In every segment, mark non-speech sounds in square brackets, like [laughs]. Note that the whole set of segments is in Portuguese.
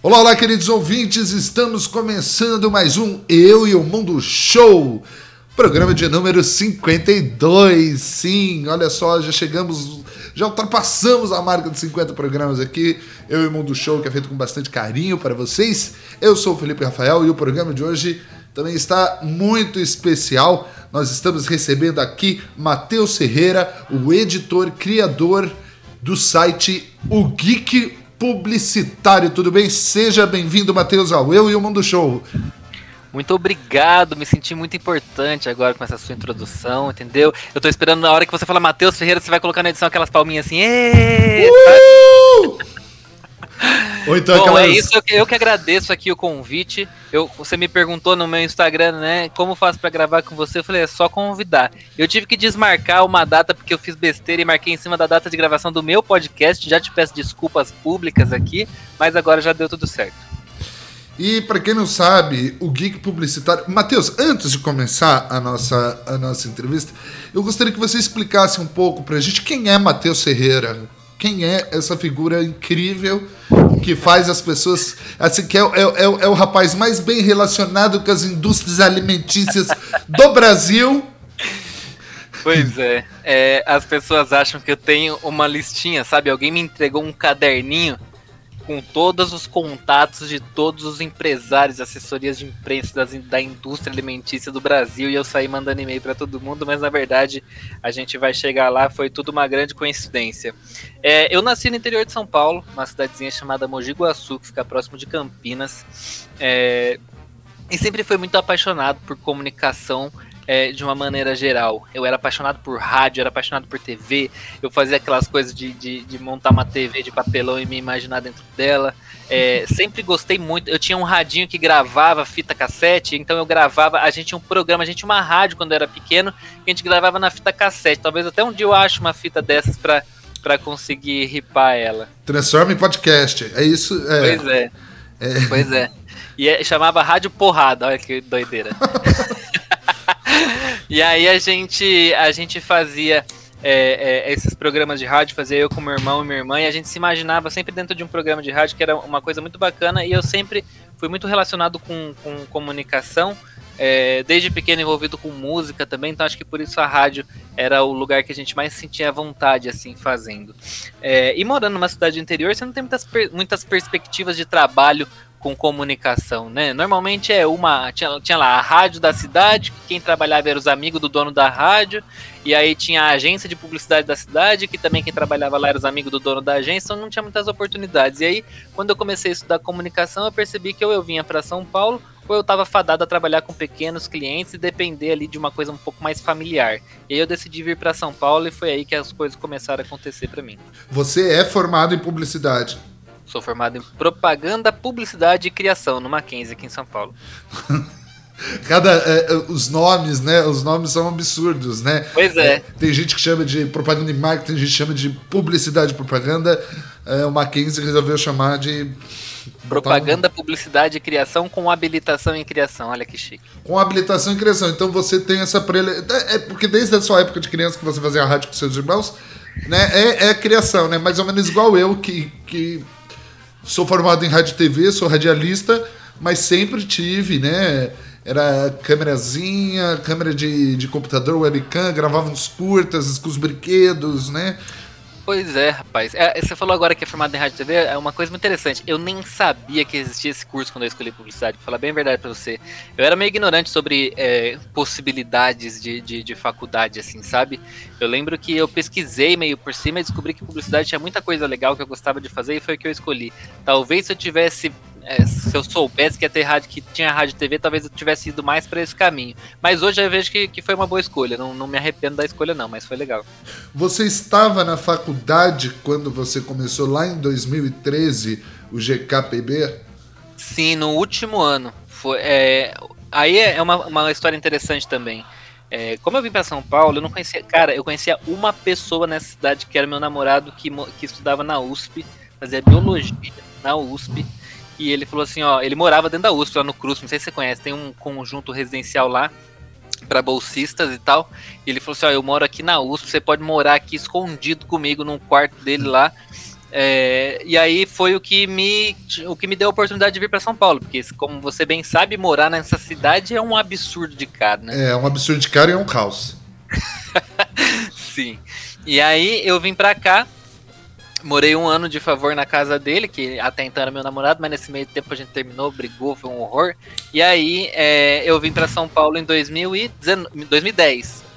Olá, olá, queridos ouvintes, estamos começando mais um Eu e o Mundo Show, programa de número 52. Sim, olha só, já chegamos, já ultrapassamos a marca de 50 programas aqui. Eu e o Mundo Show, que é feito com bastante carinho para vocês. Eu sou o Felipe Rafael e o programa de hoje também está muito especial. Nós estamos recebendo aqui Matheus Ferreira, o editor, criador do site O Geek Publicitário. Tudo bem? Seja bem-vindo, Matheus, ao Eu e o Mundo Show. Muito obrigado, me senti muito importante agora com essa sua introdução, entendeu? Eu tô esperando na hora que você fala Matheus Ferreira, você vai colocar na edição aquelas palminhas assim. Uh! Ou então Bom, aquelas... é isso, eu que, eu que agradeço aqui o convite. Eu, você me perguntou no meu Instagram, né, como faço para gravar com você? Eu falei, é só convidar. Eu tive que desmarcar uma data porque eu fiz besteira e marquei em cima da data de gravação do meu podcast. Já te peço desculpas públicas aqui, mas agora já deu tudo certo. E para quem não sabe, o Geek Publicitário. Matheus, antes de começar a nossa, a nossa entrevista, eu gostaria que você explicasse um pouco para a gente quem é Matheus Ferreira. Quem é essa figura incrível que faz as pessoas. Assim, que é, é, é, é o rapaz mais bem relacionado com as indústrias alimentícias do Brasil. Pois é, é, as pessoas acham que eu tenho uma listinha, sabe? Alguém me entregou um caderninho com todos os contatos de todos os empresários, assessorias de imprensa das, da indústria alimentícia do Brasil e eu saí mandando e-mail para todo mundo, mas na verdade a gente vai chegar lá, foi tudo uma grande coincidência. É, eu nasci no interior de São Paulo, uma cidadezinha chamada Mogi Guaçu, que fica próximo de Campinas, é, e sempre fui muito apaixonado por comunicação é, de uma maneira geral. Eu era apaixonado por rádio, era apaixonado por TV, eu fazia aquelas coisas de, de, de montar uma TV de papelão e me imaginar dentro dela. É, [laughs] sempre gostei muito. Eu tinha um radinho que gravava fita cassete, então eu gravava. A gente tinha um programa, a gente tinha uma rádio quando eu era pequeno, que a gente gravava na fita cassete. Talvez até um dia eu ache uma fita dessas para para conseguir ripar ela. Transforma em podcast. É isso. É. Pois é. é. Pois é. E é, chamava Rádio Porrada, olha que doideira. [laughs] [laughs] e aí a gente, a gente fazia é, é, esses programas de rádio, fazia eu com meu irmão e minha irmã, e a gente se imaginava sempre dentro de um programa de rádio que era uma coisa muito bacana, e eu sempre fui muito relacionado com, com comunicação, é, desde pequeno envolvido com música também, então acho que por isso a rádio era o lugar que a gente mais sentia vontade, assim, fazendo. É, e morando numa cidade interior, você não tem muitas, muitas perspectivas de trabalho com comunicação, né? Normalmente é uma. Tinha, tinha lá a rádio da cidade, quem trabalhava era os amigos do dono da rádio, e aí tinha a agência de publicidade da cidade, que também quem trabalhava lá era os amigos do dono da agência, então não tinha muitas oportunidades. E aí, quando eu comecei a estudar comunicação, eu percebi que ou eu vinha para São Paulo, ou eu estava fadado a trabalhar com pequenos clientes e depender ali de uma coisa um pouco mais familiar. E aí eu decidi vir para São Paulo e foi aí que as coisas começaram a acontecer para mim. Você é formado em publicidade? Sou formado em propaganda, publicidade e criação no Mackenzie aqui em São Paulo. [laughs] Cada é, é, os nomes, né? Os nomes são absurdos, né? Pois é. é. Tem gente que chama de propaganda e marketing, tem gente que chama de publicidade e propaganda. É, o Mackenzie resolveu chamar de propaganda, publicidade e criação com habilitação em criação. Olha que chique. Com habilitação em criação. Então você tem essa prele... é porque desde a sua época de criança que você fazia rádio com seus irmãos, né? É, é criação, né? Mais ou menos igual eu que que sou formado em rádio e TV, sou radialista, mas sempre tive, né? Era câmerazinha, câmera de, de computador, webcam, gravava uns curtas com os brinquedos, né? Pois é, rapaz. É, você falou agora que é formado em rádio e TV, é uma coisa muito interessante. Eu nem sabia que existia esse curso quando eu escolhi publicidade, pra falar bem a verdade pra você. Eu era meio ignorante sobre é, possibilidades de, de, de, faculdade, assim, sabe? Eu lembro que eu pesquisei meio por cima e descobri que publicidade tinha muita coisa legal que eu gostava de fazer e foi o que eu escolhi. Talvez se eu tivesse é, se eu soubesse que ia ter rádio, que tinha rádio e TV, talvez eu tivesse ido mais para esse caminho. Mas hoje eu vejo que, que foi uma boa escolha. Não, não me arrependo da escolha, não, mas foi legal. Você estava na faculdade quando você começou lá em 2013 o GKPB? Sim, no último ano. Foi, é, aí é uma, uma história interessante também. É, como eu vim para São Paulo, eu não conhecia. Cara, eu conhecia uma pessoa nessa cidade que era meu namorado que, que estudava na USP, fazia biologia na USP. E ele falou assim, ó, ele morava dentro da USP, lá no Cruz, não sei se você conhece, tem um conjunto residencial lá para bolsistas e tal. E ele falou assim, ó, eu moro aqui na USP, você pode morar aqui escondido comigo num quarto dele lá. É, e aí foi o que me o que me deu a oportunidade de vir para São Paulo, porque como você bem sabe, morar nessa cidade é um absurdo de caro, né? É, um absurdo de caro e é um caos. [laughs] Sim. E aí eu vim para cá, morei um ano de favor na casa dele, que até então era meu namorado, mas nesse meio tempo a gente terminou, brigou, foi um horror. E aí é, eu vim para São Paulo em 2010.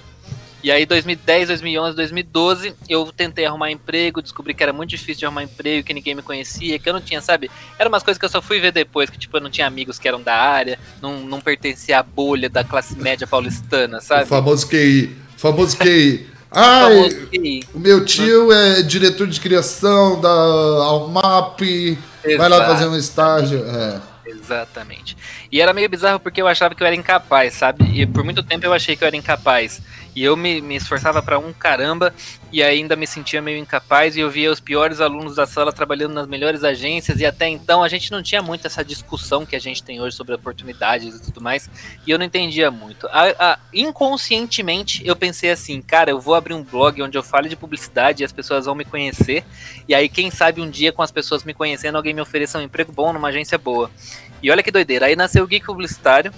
E aí, 2010, 2011, 2012, eu tentei arrumar emprego, descobri que era muito difícil de arrumar emprego, que ninguém me conhecia, que eu não tinha, sabe? Eram umas coisas que eu só fui ver depois, que tipo, eu não tinha amigos que eram da área, não, não pertencia à bolha da classe média paulistana, sabe? O famoso QI. Famoso [laughs] QI. Ai, o, o meu tio é diretor de criação da Almap, Exato. vai lá fazer um estágio. É. Exatamente. E era meio bizarro porque eu achava que eu era incapaz, sabe? E por muito tempo eu achei que eu era incapaz. E eu me, me esforçava para um caramba e ainda me sentia meio incapaz. E eu via os piores alunos da sala trabalhando nas melhores agências. E até então a gente não tinha muito essa discussão que a gente tem hoje sobre oportunidades e tudo mais. E eu não entendia muito. A, a, inconscientemente eu pensei assim, cara, eu vou abrir um blog onde eu fale de publicidade e as pessoas vão me conhecer. E aí, quem sabe um dia com as pessoas me conhecendo, alguém me ofereça um emprego bom numa agência boa. E olha que doideira. Aí nasceu o Geek Publicitário,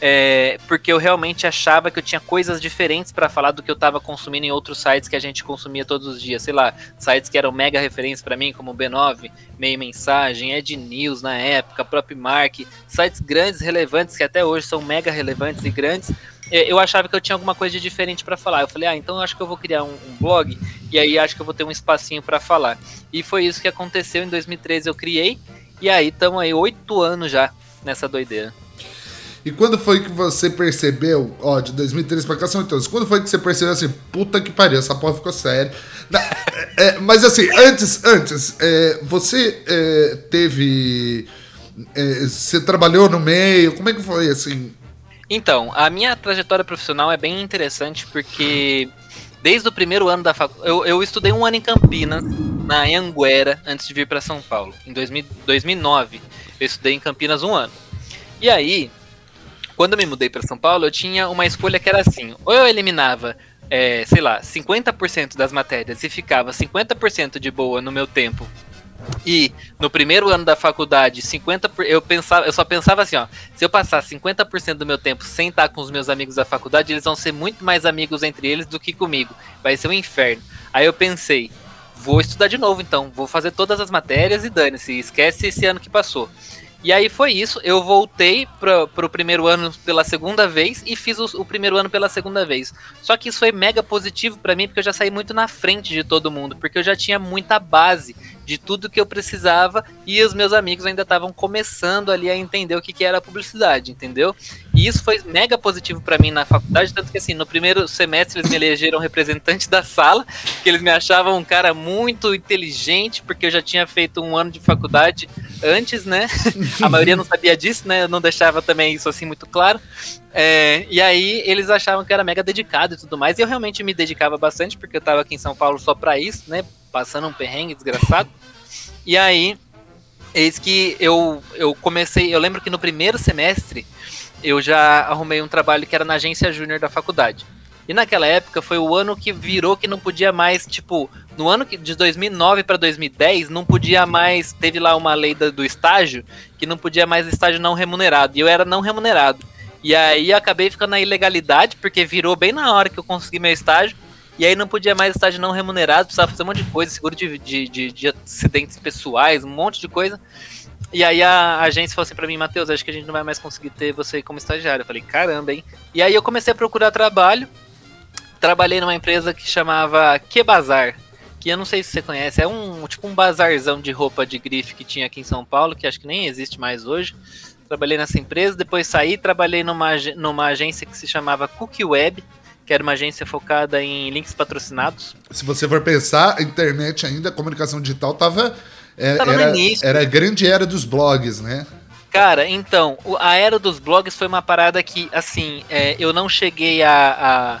é, porque eu realmente achava que eu tinha coisas diferentes para falar do que eu estava consumindo em outros sites que a gente consumia todos os dias. Sei lá, sites que eram mega referências para mim, como o B9, Meio Mensagem, Ed News na época, Prop Mark, sites grandes, relevantes, que até hoje são mega relevantes e grandes. É, eu achava que eu tinha alguma coisa de diferente para falar. Eu falei, ah, então eu acho que eu vou criar um, um blog e aí acho que eu vou ter um espacinho para falar. E foi isso que aconteceu em 2013. Eu criei e aí estamos aí oito anos já nessa doideira. E quando foi que você percebeu, ó, de 2013 pra cá são oito anos, quando foi que você percebeu assim, puta que pariu, essa porra ficou séria. [laughs] é, mas assim, antes, antes, é, você é, teve. É, você trabalhou no meio, como é que foi assim? Então, a minha trajetória profissional é bem interessante porque desde o primeiro ano da faculdade. Eu, eu, estudei um ano em Campinas, na Anguera, antes de vir para São Paulo. Em 2000, 2009, eu estudei em Campinas um ano. E aí, quando eu me mudei para São Paulo, eu tinha uma escolha que era assim: ou eu eliminava, é, sei lá, 50% das matérias e ficava 50% de boa no meu tempo e no primeiro ano da faculdade, 50 eu pensava, eu só pensava assim, ó, se eu passar 50% do meu tempo sem estar com os meus amigos da faculdade, eles vão ser muito mais amigos entre eles do que comigo. Vai ser um inferno. Aí eu pensei, vou estudar de novo então, vou fazer todas as matérias e dane-se, esquece esse ano que passou. E aí foi isso, eu voltei para o primeiro ano pela segunda vez e fiz o, o, primeiro ano pela segunda vez. Só que isso foi mega positivo para mim, porque eu já saí muito na frente de todo mundo, porque eu já tinha muita base de tudo que eu precisava e os meus amigos ainda estavam começando ali a entender o que, que era publicidade, entendeu? E isso foi mega positivo para mim na faculdade, tanto que assim, no primeiro semestre eles me elegeram representante da sala, que eles me achavam um cara muito inteligente, porque eu já tinha feito um ano de faculdade antes, né? A maioria não sabia disso, né? Não deixava também isso assim muito claro. É, e aí eles achavam que era mega dedicado e tudo mais, e eu realmente me dedicava bastante, porque eu tava aqui em São Paulo só pra isso, né? passando um perrengue desgraçado. E aí, eis que eu, eu comecei. Eu lembro que no primeiro semestre eu já arrumei um trabalho que era na agência júnior da faculdade. E naquela época foi o ano que virou que não podia mais, tipo, no ano de 2009 para 2010, não podia mais. Teve lá uma lei do estágio que não podia mais estágio não remunerado. E eu era não remunerado. E aí acabei ficando na ilegalidade, porque virou bem na hora que eu consegui meu estágio. E aí não podia mais estágio não remunerado, precisava fazer um monte de coisa, seguro de, de, de, de acidentes pessoais, um monte de coisa. E aí a agência falou assim pra mim, Matheus, acho que a gente não vai mais conseguir ter você como estagiário. Eu falei, caramba, hein? E aí eu comecei a procurar trabalho. Trabalhei numa empresa que chamava Que Bazar, que eu não sei se você conhece, é um tipo um bazarzão de roupa de grife que tinha aqui em São Paulo, que acho que nem existe mais hoje. Trabalhei nessa empresa, depois saí, trabalhei numa, numa agência que se chamava Cookie Web, que era uma agência focada em links patrocinados. Se você for pensar, a internet ainda, a comunicação digital tava. Era, tava era, era a grande era dos blogs, né? Cara, então, a era dos blogs foi uma parada que, assim, é, eu não cheguei a, a,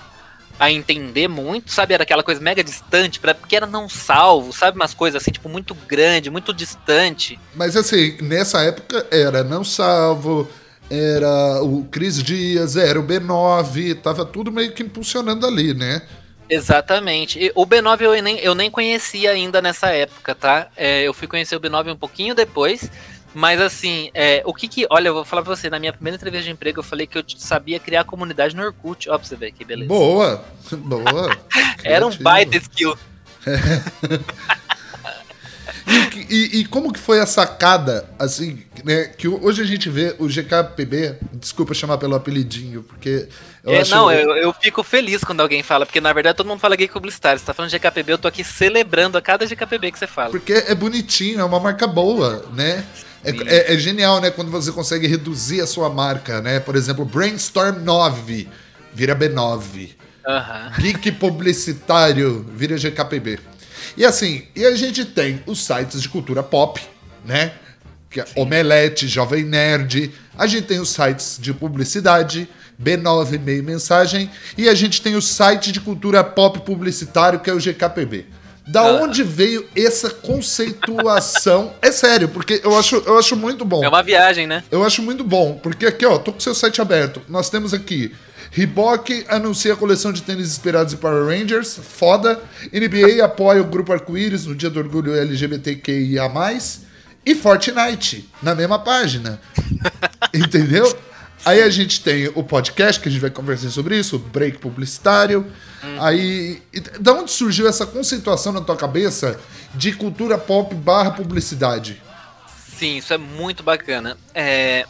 a, entender muito, sabe? Era aquela coisa mega distante, pra, porque era não salvo, sabe? Umas coisas assim, tipo, muito grande, muito distante. Mas assim, nessa época era não salvo, era o Cris Dias, era o B9, tava tudo meio que impulsionando ali, né? Exatamente. E o B9 eu nem, eu nem conhecia ainda nessa época, tá? É, eu fui conhecer o B9 um pouquinho depois. Mas assim, é, o que que. Olha, eu vou falar pra você, na minha primeira entrevista de emprego, eu falei que eu sabia criar comunidade no Orkut. Ó, pra você ver que beleza. Boa! [laughs] Boa! Era um baita skill. [laughs] E, e, e, como que foi a sacada, assim, né? Que hoje a gente vê o GKPB, desculpa chamar pelo apelidinho, porque. Eu é, acho... Não, eu, eu fico feliz quando alguém fala, porque na verdade todo mundo fala gay publicitário. Você tá falando GKPB, eu tô aqui celebrando a cada GKPB que você fala. Porque é bonitinho, é uma marca boa, né? É, é, é, genial, né? Quando você consegue reduzir a sua marca, né? Por exemplo, Brainstorm 9 vira B9. Uhum. Geek Publicitário vira GKPB. E assim, e a gente tem os sites de cultura pop, né? Que é Omelete, Jovem Nerd. A gente tem os sites de publicidade, B9 Meio Mensagem. E a gente tem o site de cultura pop publicitário, que é o GKPB. Da ah. onde veio essa conceituação? é sério, porque eu acho, eu acho muito bom. É uma viagem, né? Eu acho muito bom, porque aqui, ó, tô com o seu site aberto. Nós temos aqui Reebok anuncia a coleção de tênis inspirados em Power Rangers, foda. NBA apoia o grupo Arco-Íris no Dia do Orgulho LGBTQIA+. E Fortnite, na mesma página. [laughs] Entendeu? Aí a gente tem o podcast, que a gente vai conversar sobre isso, o break publicitário. Hum. Aí, da onde surgiu essa conceituação na tua cabeça de cultura pop barra publicidade? Sim, isso é muito bacana. É,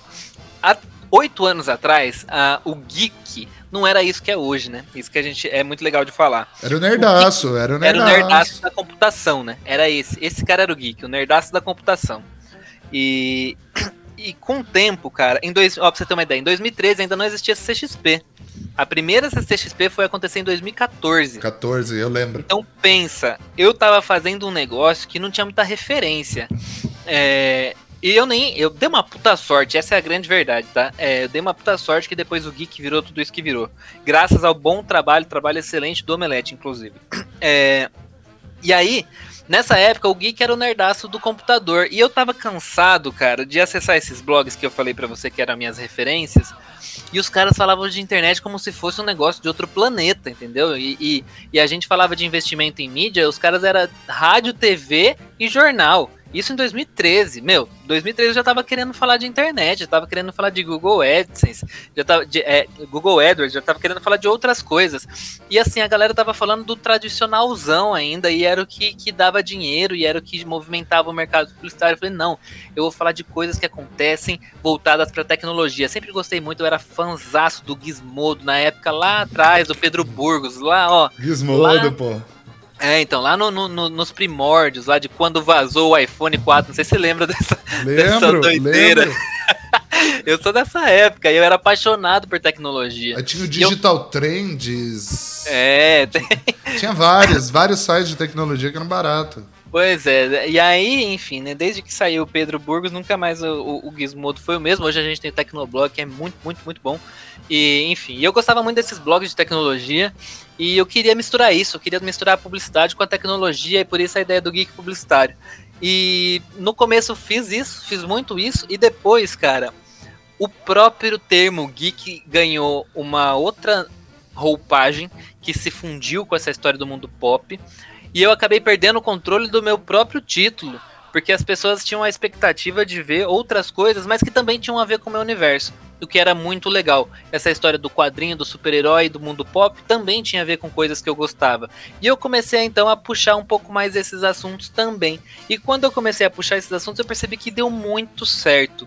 a oito anos atrás, uh, o geek não era isso que é hoje, né? Isso que a gente é muito legal de falar. Era o nerdaço, o era o nerdaço. Era o nerdaço da computação, né? Era esse. Esse cara era o geek, o nerdaço da computação. E, e com o tempo, cara, em dois, ó, pra você ter uma ideia, em 2013 ainda não existia CXP. A primeira CCXP foi acontecer em 2014. 14, eu lembro. Então pensa, eu tava fazendo um negócio que não tinha muita referência. É, e eu nem. Eu dei uma puta sorte, essa é a grande verdade, tá? É, eu dei uma puta sorte que depois o Geek virou tudo isso que virou. Graças ao bom trabalho, trabalho excelente do Omelete, inclusive. É, e aí, nessa época, o Geek era o nerdaço do computador. E eu tava cansado, cara, de acessar esses blogs que eu falei para você que eram minhas referências. E os caras falavam de internet como se fosse um negócio de outro planeta, entendeu? E, e, e a gente falava de investimento em mídia, os caras era rádio, TV e jornal. Isso em 2013. Meu, 2013 eu já tava querendo falar de internet, já tava querendo falar de Google AdSense, já tava de, é, Google AdWords, já tava querendo falar de outras coisas. E assim, a galera tava falando do tradicionalzão ainda, e era o que, que dava dinheiro, e era o que movimentava o mercado publicitário. Eu falei, não, eu vou falar de coisas que acontecem voltadas pra tecnologia. Sempre gostei muito, eu era fanzaço do Gizmodo, na época lá atrás, do Pedro Burgos, lá, ó. Gizmodo, lá, pô. É, então, lá no, no, nos primórdios, lá de quando vazou o iPhone 4, não sei se você lembra dessa, lembro, dessa doideira. Lembro. [laughs] eu sou dessa época e eu era apaixonado por tecnologia. Aí tinha o Digital eu... Trends. É, tem... Tinha vários, vários sites de tecnologia que eram baratos. Pois é, e aí, enfim, né, desde que saiu o Pedro Burgos, nunca mais o, o, o Gizmodo foi o mesmo. Hoje a gente tem o Tecnoblog, que é muito, muito, muito bom. E, enfim, eu gostava muito desses blogs de tecnologia e eu queria misturar isso, eu queria misturar a publicidade com a tecnologia e por isso a ideia do geek publicitário. E no começo fiz isso, fiz muito isso e depois, cara, o próprio termo geek ganhou uma outra roupagem que se fundiu com essa história do mundo pop e eu acabei perdendo o controle do meu próprio título, porque as pessoas tinham a expectativa de ver outras coisas, mas que também tinham a ver com o meu universo, o que era muito legal. Essa história do quadrinho, do super-herói, do mundo pop também tinha a ver com coisas que eu gostava. E eu comecei então a puxar um pouco mais esses assuntos também. E quando eu comecei a puxar esses assuntos, eu percebi que deu muito certo.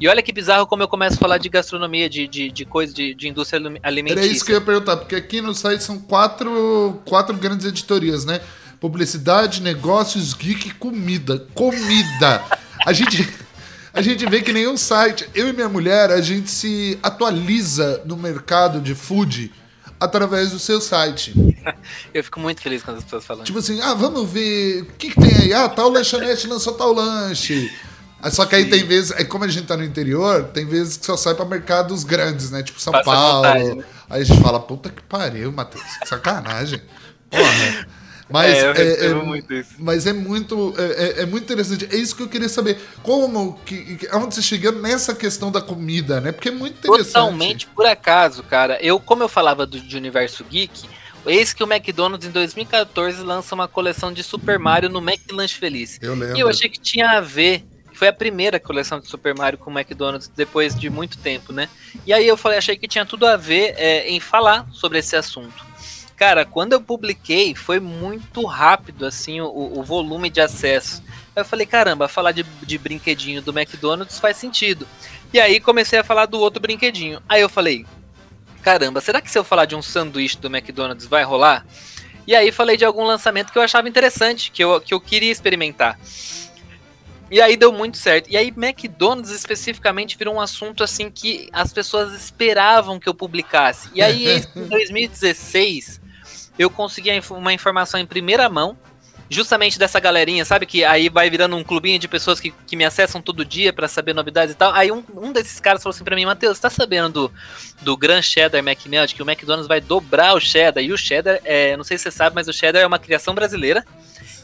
E olha que bizarro como eu começo a falar de gastronomia, de, de, de coisa, de, de indústria alimentícia. Era isso que eu ia perguntar, porque aqui no site são quatro, quatro grandes editorias, né? Publicidade, negócios, geek, comida. Comida! A gente. A gente vê que nenhum site, eu e minha mulher, a gente se atualiza no mercado de food através do seu site. [laughs] Eu fico muito feliz quando as pessoas falam. Tipo assim, ah, vamos ver o que, que tem aí. Ah, tal lanchonete lançou tal lanche. Só que aí Sim. tem vezes, é como a gente tá no interior, tem vezes que só sai pra mercados grandes, né? Tipo São Passa Paulo. Vontade, né? Aí a gente fala, puta que pariu, Matheus, que sacanagem. [laughs] Porra. Mas é, é, é muito isso. Mas é muito, é, é, é, muito interessante. É isso que eu queria saber. Como que, onde você chegou nessa questão da comida, né? Porque é muito interessante. Totalmente por acaso, cara. Eu, como eu falava do, de universo geek, Eis que o McDonald's em 2014 lança uma coleção de Super Mario no McLanche Feliz. Eu lembro. E eu achei que tinha a ver. Foi a primeira coleção de Super Mario com o McDonald's depois de muito tempo, né? E aí eu falei, achei que tinha tudo a ver é, em falar sobre esse assunto. Cara, quando eu publiquei, foi muito rápido, assim, o, o volume de acesso. Aí eu falei, caramba, falar de, de brinquedinho do McDonald's faz sentido. E aí comecei a falar do outro brinquedinho. Aí eu falei, caramba, será que se eu falar de um sanduíche do McDonald's vai rolar? E aí falei de algum lançamento que eu achava interessante, que eu, que eu queria experimentar. E aí deu muito certo. E aí McDonald's especificamente virou um assunto assim que as pessoas esperavam que eu publicasse. E aí em [laughs] 2016 eu consegui uma informação em primeira mão justamente dessa galerinha, sabe? Que aí vai virando um clubinho de pessoas que, que me acessam todo dia para saber novidades e tal. Aí um, um desses caras falou assim pra mim, Matheus, tá sabendo do, do Grand Cheddar McMelt, que o McDonald's vai dobrar o cheddar. E o cheddar, é, não sei se você sabe, mas o cheddar é uma criação brasileira.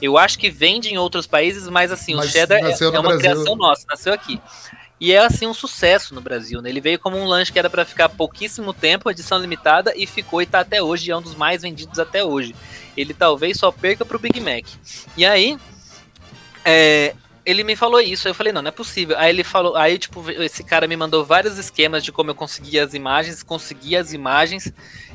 Eu acho que vende em outros países, mas assim, mas o cheddar é, é, uma Brasil. criação nossa, nasceu aqui. E é assim um sucesso no Brasil, né? Ele veio como um lanche que era para ficar pouquíssimo tempo, edição limitada, e ficou e tá até hoje, é um dos mais vendidos até hoje. Ele talvez só perca pro Big Mac. E aí, é, ele me falou isso, eu falei, não, não é possível. Aí ele falou, aí tipo, esse cara me mandou vários esquemas de como eu conseguia as imagens, conseguia as imagens,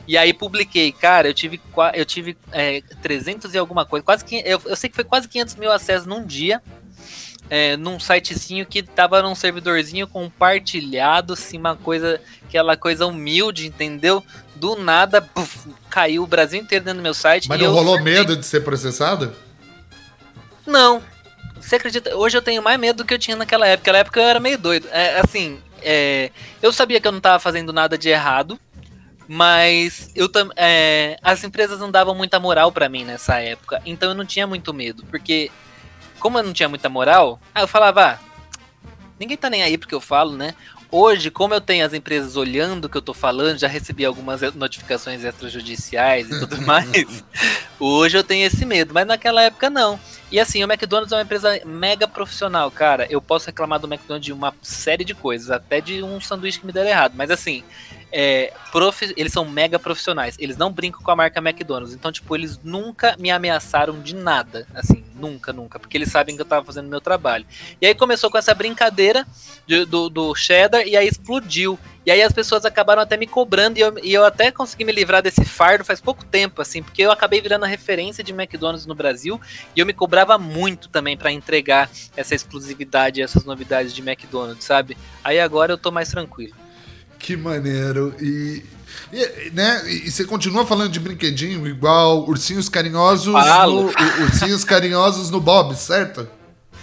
e aí publiquei, cara, eu tive, eu tive é, 300 e alguma coisa, quase que, eu, eu sei que foi quase 500 mil acessos num dia, é, num sitezinho que tava num servidorzinho compartilhado, assim, uma coisa, aquela coisa humilde, entendeu? Do nada, puff, caiu o Brasil inteiro dentro do meu site. Mas não rolou medo de ser processado? Não. Você acredita? Hoje eu tenho mais medo do que eu tinha naquela época. Naquela época eu era meio doido. É, assim, é, eu sabia que eu não tava fazendo nada de errado, mas eu é, as empresas não davam muita moral para mim nessa época, então eu não tinha muito medo, porque como eu não tinha muita moral, eu falava, ah, ninguém tá nem aí porque eu falo, né? Hoje, como eu tenho as empresas olhando o que eu tô falando, já recebi algumas notificações extrajudiciais e tudo [laughs] mais. hoje eu tenho esse medo, mas naquela época não. E assim, o McDonald's é uma empresa mega profissional, cara. Eu posso reclamar do McDonald's de uma série de coisas, até de um sanduíche que me deram errado, mas assim, é, eles são mega profissionais. Eles não brincam com a marca McDonald's. Então, tipo, eles nunca me ameaçaram de nada. Assim, nunca, nunca. Porque eles sabem que eu tava fazendo meu trabalho. E aí começou com essa brincadeira de, do, do cheddar e aí explodiu. E aí as pessoas acabaram até me cobrando e eu, e eu até consegui me livrar desse fardo faz pouco tempo, assim, porque eu acabei virando a referência de McDonald's no Brasil e eu me cobrava muito também para entregar essa exclusividade, essas novidades de McDonald's, sabe? Aí agora eu tô mais tranquilo. Que maneiro. E, e, né, e você continua falando de brinquedinho igual ursinhos carinhosos no, ursinhos carinhosos no Bob, certo?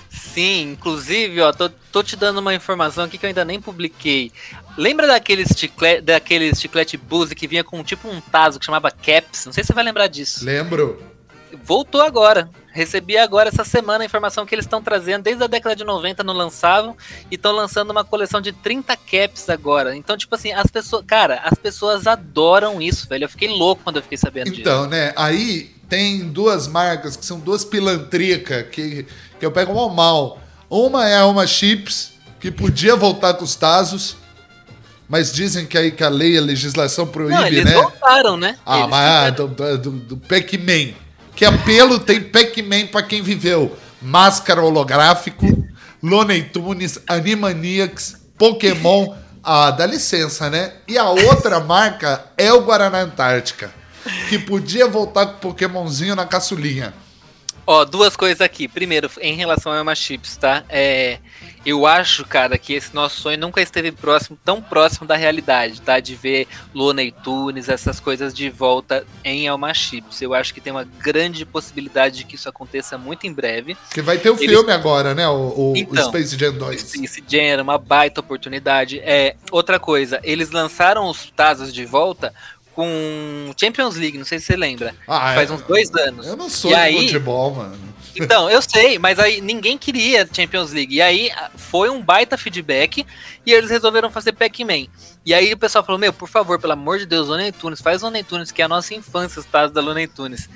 Sim, inclusive, ó, tô, tô te dando uma informação aqui que eu ainda nem publiquei. Lembra daqueles chiclete, daqueles chiclete Boozy que vinha com tipo um taso que chamava Caps? Não sei se você vai lembrar disso. Lembro. Voltou agora. Recebi agora essa semana a informação que eles estão trazendo, desde a década de 90 não lançavam, e estão lançando uma coleção de 30 caps agora. Então, tipo assim, as pessoas. Cara, as pessoas adoram isso, velho. Eu fiquei louco quando eu fiquei sabendo então, disso. Então, né? Aí tem duas marcas que são duas pilantricas que, que eu pego mal mal. Uma é a Uma Chips, que podia voltar com os Tazos. Mas dizem que aí que a lei, a legislação proíbe, não, eles né? Eles voltaram, né? Ah, eles mas ah, do, do, do Pac-Man. Que apelo tem Pac-Man pra quem viveu? Máscara holográfico, Looney Tunes, Animaniacs, Pokémon. Ah, dá licença, né? E a outra marca é o Guaraná Antártica, que podia voltar com o Pokémonzinho na caçulinha. Ó, duas coisas aqui. Primeiro, em relação a Emma Chips, tá? É, eu acho, cara, que esse nosso sonho nunca esteve próximo, tão próximo da realidade, tá? De ver Luna e Tunes, essas coisas de volta em Elma Chips. Eu acho que tem uma grande possibilidade de que isso aconteça muito em breve. Que vai ter o um Eles... filme agora, né? O, o, então, o Space Jam 2. Space Jam era uma baita oportunidade. É, outra coisa, eles lançaram os Tazos de volta com Champions League, não sei se você lembra. Ah, Faz é, uns dois anos. Eu não sou e de aí, futebol, mano. Então, eu sei, mas aí ninguém queria Champions League. E aí foi um baita feedback e eles resolveram fazer Pac-Man. E aí o pessoal falou: Meu, por favor, pelo amor de Deus, Looney Tunes, faz Looney Tunes, que é a nossa infância, os tasos da Looney Tunes.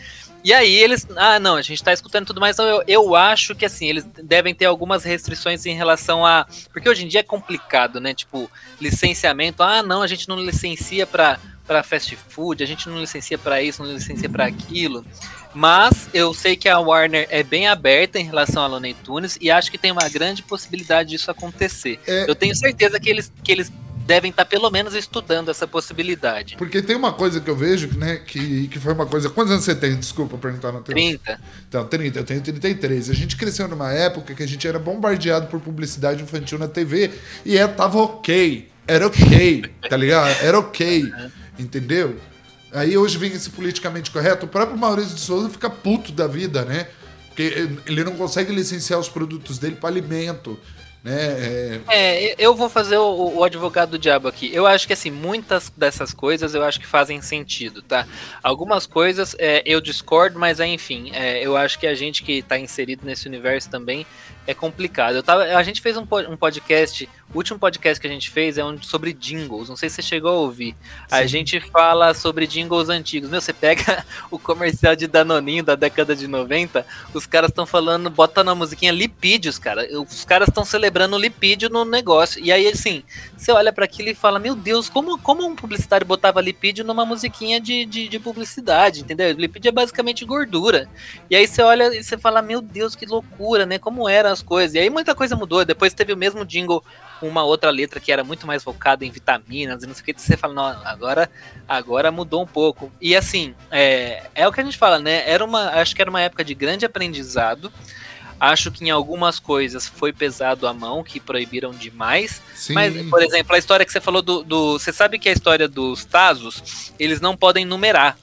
E aí eles, ah, não, a gente tá escutando tudo mais, então eu, eu acho que assim, eles devem ter algumas restrições em relação a. Porque hoje em dia é complicado, né? Tipo, licenciamento, ah, não, a gente não licencia para para fast food, a gente não licencia para isso, não licencia para aquilo. Mas eu sei que a Warner é bem aberta em relação a Looney Tunes e acho que tem uma grande possibilidade disso acontecer. É... Eu tenho certeza que eles, que eles devem estar pelo menos estudando essa possibilidade. Porque tem uma coisa que eu vejo, né, que, que foi uma coisa. Quantos anos você tem? Desculpa perguntar no teu. 30. Então, 30, eu tenho 33. A gente cresceu numa época que a gente era bombardeado por publicidade infantil na TV e é, tava ok. Era ok, tá ligado? Era ok. Entendeu? Aí hoje vem esse politicamente correto. O próprio Maurício de Souza fica puto da vida, né? Porque ele não consegue licenciar os produtos dele para alimento. Né? É... é... eu vou fazer o, o, advogado do diabo aqui. Eu acho que assim, muitas dessas coisas eu acho que fazem sentido, tá? Algumas coisas é, eu discordo, mas enfim, é, eu acho que a gente que está inserido nesse universo também é complicado. Eu tava, a gente fez um, um podcast o último podcast que a gente fez é um sobre jingles. Não sei se você chegou a ouvir. Sim. A gente fala sobre jingles antigos. Meu, você pega [laughs] o comercial de Danoninho da década de 90, os caras estão falando, bota na musiquinha lipídios, cara. Os caras estão celebrando lipídio no negócio. E aí, assim, você olha para aquilo e fala: Meu Deus, como, como um publicitário botava lipídio numa musiquinha de, de, de publicidade, entendeu? Lipídio é basicamente gordura. E aí você olha e você fala: Meu Deus, que loucura, né? Como eram as coisas. E aí muita coisa mudou. Depois teve o mesmo jingle com uma outra letra que era muito mais focada em vitaminas e não sei o que, você fala, não, agora, agora mudou um pouco. E assim, é, é o que a gente fala, né? Era uma, acho que era uma época de grande aprendizado. Acho que em algumas coisas foi pesado a mão, que proibiram demais. Sim. Mas, por exemplo, a história que você falou do, do. Você sabe que a história dos Tazos, eles não podem numerar.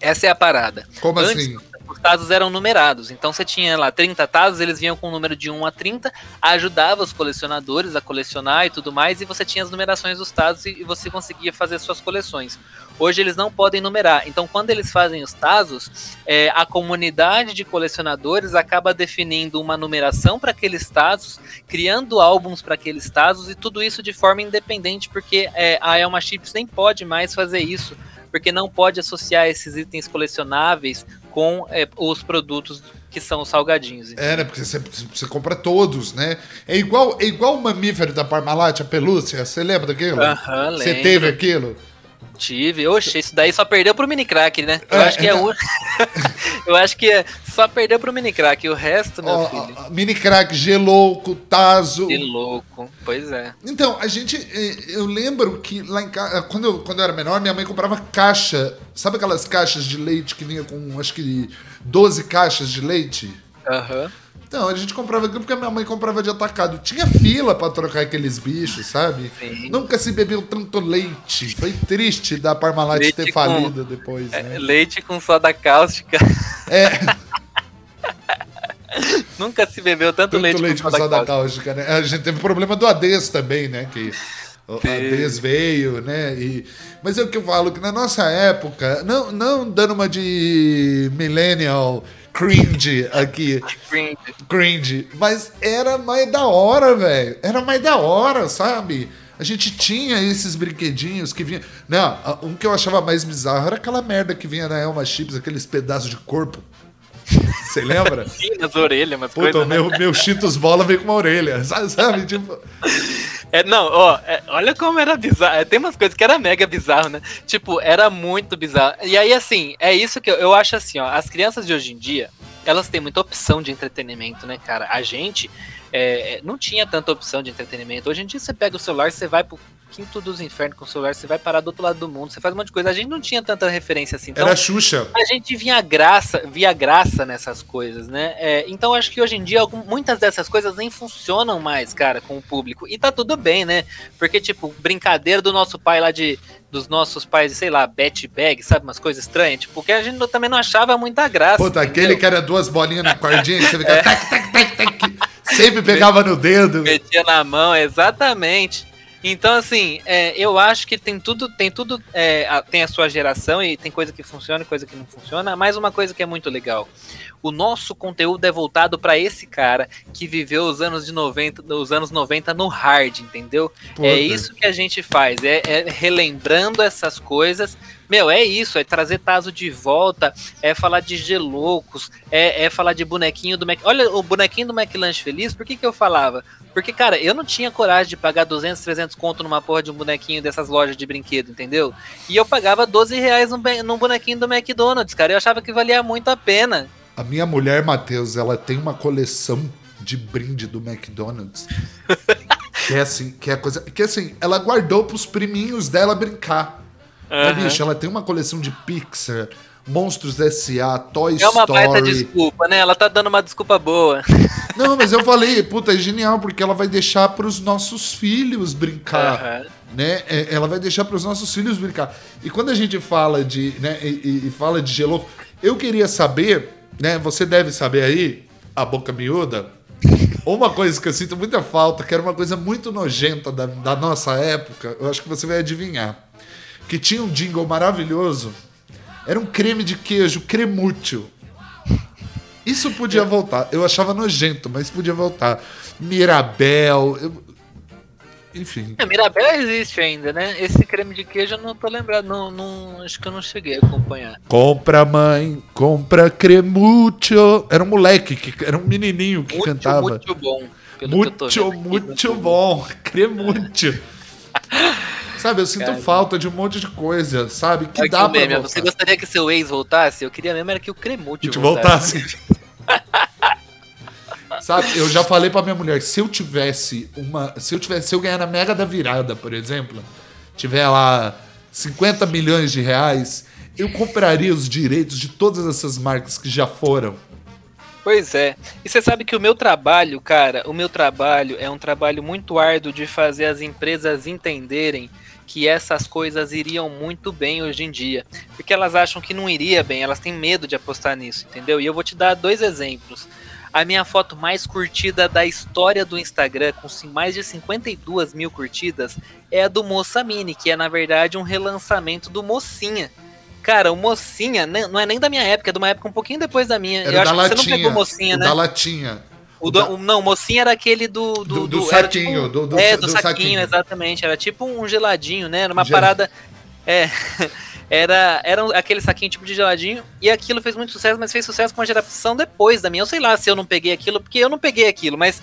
Essa é a parada. Como Antes, assim? Os tazos eram numerados. Então você tinha lá 30 tazos, eles vinham com o número de 1 a 30, ajudava os colecionadores a colecionar e tudo mais, e você tinha as numerações dos tazos e você conseguia fazer suas coleções. Hoje eles não podem numerar. Então, quando eles fazem os tazos, é, a comunidade de colecionadores acaba definindo uma numeração para aqueles tazos, criando álbuns para aqueles tazos e tudo isso de forma independente, porque é, a Elma Chips nem pode mais fazer isso porque não pode associar esses itens colecionáveis com é, os produtos que são os salgadinhos. Entendeu? É, né? Porque você, você compra todos, né? É igual, é igual o mamífero da Parmalat, a pelúcia. Você lembra daquilo? Aham, Você teve aquilo? Tive. Oxe, isso daí só perdeu pro mini crack, né? Eu é, acho que é, é o. [laughs] eu acho que só perdeu pro mini crack. O resto, meu oh, filho. Mini crack, gelouco, taso. Gelouco, pois é. Então, a gente. Eh, eu lembro que lá em casa. Quando eu, quando eu era menor, minha mãe comprava caixa. Sabe aquelas caixas de leite que vinha com acho que 12 caixas de leite? Aham. Uhum. Então, a gente comprava aquilo porque a minha mãe comprava de atacado. Tinha fila para trocar aqueles bichos, sabe? Sim. Nunca se bebeu tanto leite. Foi triste da Parmalat leite ter com... falido depois. É, né? Leite com soda cáustica. É. [laughs] Nunca se bebeu tanto, tanto leite, leite com, com soda, cáustica. né? A gente teve problema do Ades também, né? Que o Ades veio, né? E... Mas é o que eu falo, que na nossa época, não, não dando uma de millennial cringe aqui. Cringe. Cringe. Mas era mais da hora, velho. Era mais da hora, sabe? A gente tinha esses brinquedinhos que vinha. Não, um que eu achava mais bizarro era aquela merda que vinha na Elma Chips, aqueles pedaços de corpo. Você lembra? [laughs] Sim, nas orelhas, mas Puta, coisa, meu, né? meu Cheetos bola veio com uma orelha, sabe? [laughs] sabe? Tipo. É, não, ó, é, olha como era bizarro. É, tem umas coisas que era mega bizarro, né? Tipo, era muito bizarro. E aí, assim, é isso que eu, eu acho assim, ó. As crianças de hoje em dia, elas têm muita opção de entretenimento, né, cara? A gente é, não tinha tanta opção de entretenimento. Hoje em dia você pega o celular, você vai pro quinto dos infernos com o celular, você vai parar do outro lado do mundo, você faz um monte de coisa. A gente não tinha tanta referência assim. Então, Era Xuxa. A gente via graça, via graça nessas coisas, né? É, então acho que hoje em dia algum, muitas dessas coisas nem funcionam mais, cara, com o público. E tá tudo bem, né? Porque, tipo, brincadeira do nosso pai lá de. Dos nossos pais, sei lá, bet bag, sabe? Umas coisas estranhas. Tipo, que a gente também não achava muita graça. Puta, aquele que era duas bolinhas na cordinha, você fica. [laughs] É. Tac, tac, tac, tac, sempre pegava no dedo. Metia na mão, exatamente. Então, assim, é, eu acho que tem tudo, tem tudo, é, a, tem a sua geração e tem coisa que funciona e coisa que não funciona, mas uma coisa que é muito legal. O nosso conteúdo é voltado para esse cara que viveu os anos de 90, os anos 90 no hard, entendeu? Puta. É isso que a gente faz, é, é relembrando essas coisas meu, é isso, é trazer Tazo de volta, é falar de Geloucos, é, é falar de bonequinho do Mac. Olha, o bonequinho do McLanche Feliz, por que, que eu falava? Porque, cara, eu não tinha coragem de pagar 200, 300 conto numa porra de um bonequinho dessas lojas de brinquedo, entendeu? E eu pagava 12 reais num, num bonequinho do McDonald's, cara. Eu achava que valia muito a pena. A minha mulher, Matheus, ela tem uma coleção de brinde do McDonald's. [laughs] que é assim, que é coisa. Que assim, ela guardou pros priminhos dela brincar. Uhum. Mas, bicho, ela tem uma coleção de Pixar, Monstros S.A., Toy Story. É uma Story. baita desculpa, né? Ela tá dando uma desculpa boa. [laughs] Não, mas eu falei, puta, é genial, porque ela vai deixar pros nossos filhos brincar. Uhum. Né? É, ela vai deixar para os nossos filhos brincar. E quando a gente fala de, né, e, e fala de gelo, eu queria saber, né? Você deve saber aí, a boca miúda, uma coisa que eu sinto muita falta, que era uma coisa muito nojenta da, da nossa época, eu acho que você vai adivinhar que tinha um jingle maravilhoso. Era um creme de queijo cremútil. Isso podia voltar. Eu achava nojento, mas podia voltar. Mirabel. Eu... Enfim. É, Mirabel existe ainda, né? Esse creme de queijo eu não tô lembrado. Não, não, acho que eu não cheguei a acompanhar. Compra, mãe, compra cremútil. Era um moleque, que, era um menininho que muito, cantava. Muito bom. Muito, muito bom. Cremútil. [laughs] Sabe, eu sinto Cara, falta de um monte de coisa, sabe? Que dá que pra Você gostaria que seu ex voltasse? Eu queria mesmo era que o Cremute voltasse. voltasse. [laughs] sabe, eu já falei pra minha mulher, se eu tivesse uma, se eu tivesse, se eu ganhar na Mega da Virada, por exemplo, tiver lá 50 milhões de reais, eu compraria os direitos de todas essas marcas que já foram. Pois é. E você sabe que o meu trabalho, cara, o meu trabalho é um trabalho muito árduo de fazer as empresas entenderem que essas coisas iriam muito bem hoje em dia. Porque elas acham que não iria bem, elas têm medo de apostar nisso, entendeu? E eu vou te dar dois exemplos. A minha foto mais curtida da história do Instagram, com mais de 52 mil curtidas, é a do Moça Mini, que é na verdade um relançamento do Mocinha. Cara, o Mocinha não é nem da minha época, é de uma época um pouquinho depois da minha. Era eu acho que latinha, você não pegou Mocinha, né? Da latinha. O do, o, não, mocinha era aquele do. Do, do, do saquinho. Tipo, do, do, é, do, saquinho, saquinho, exatamente. Era tipo um geladinho, né? Era uma Gel... parada. É. [laughs] Era, era aquele saquinho tipo de geladinho. E aquilo fez muito sucesso, mas fez sucesso com a geração depois da minha. Eu sei lá se eu não peguei aquilo, porque eu não peguei aquilo, mas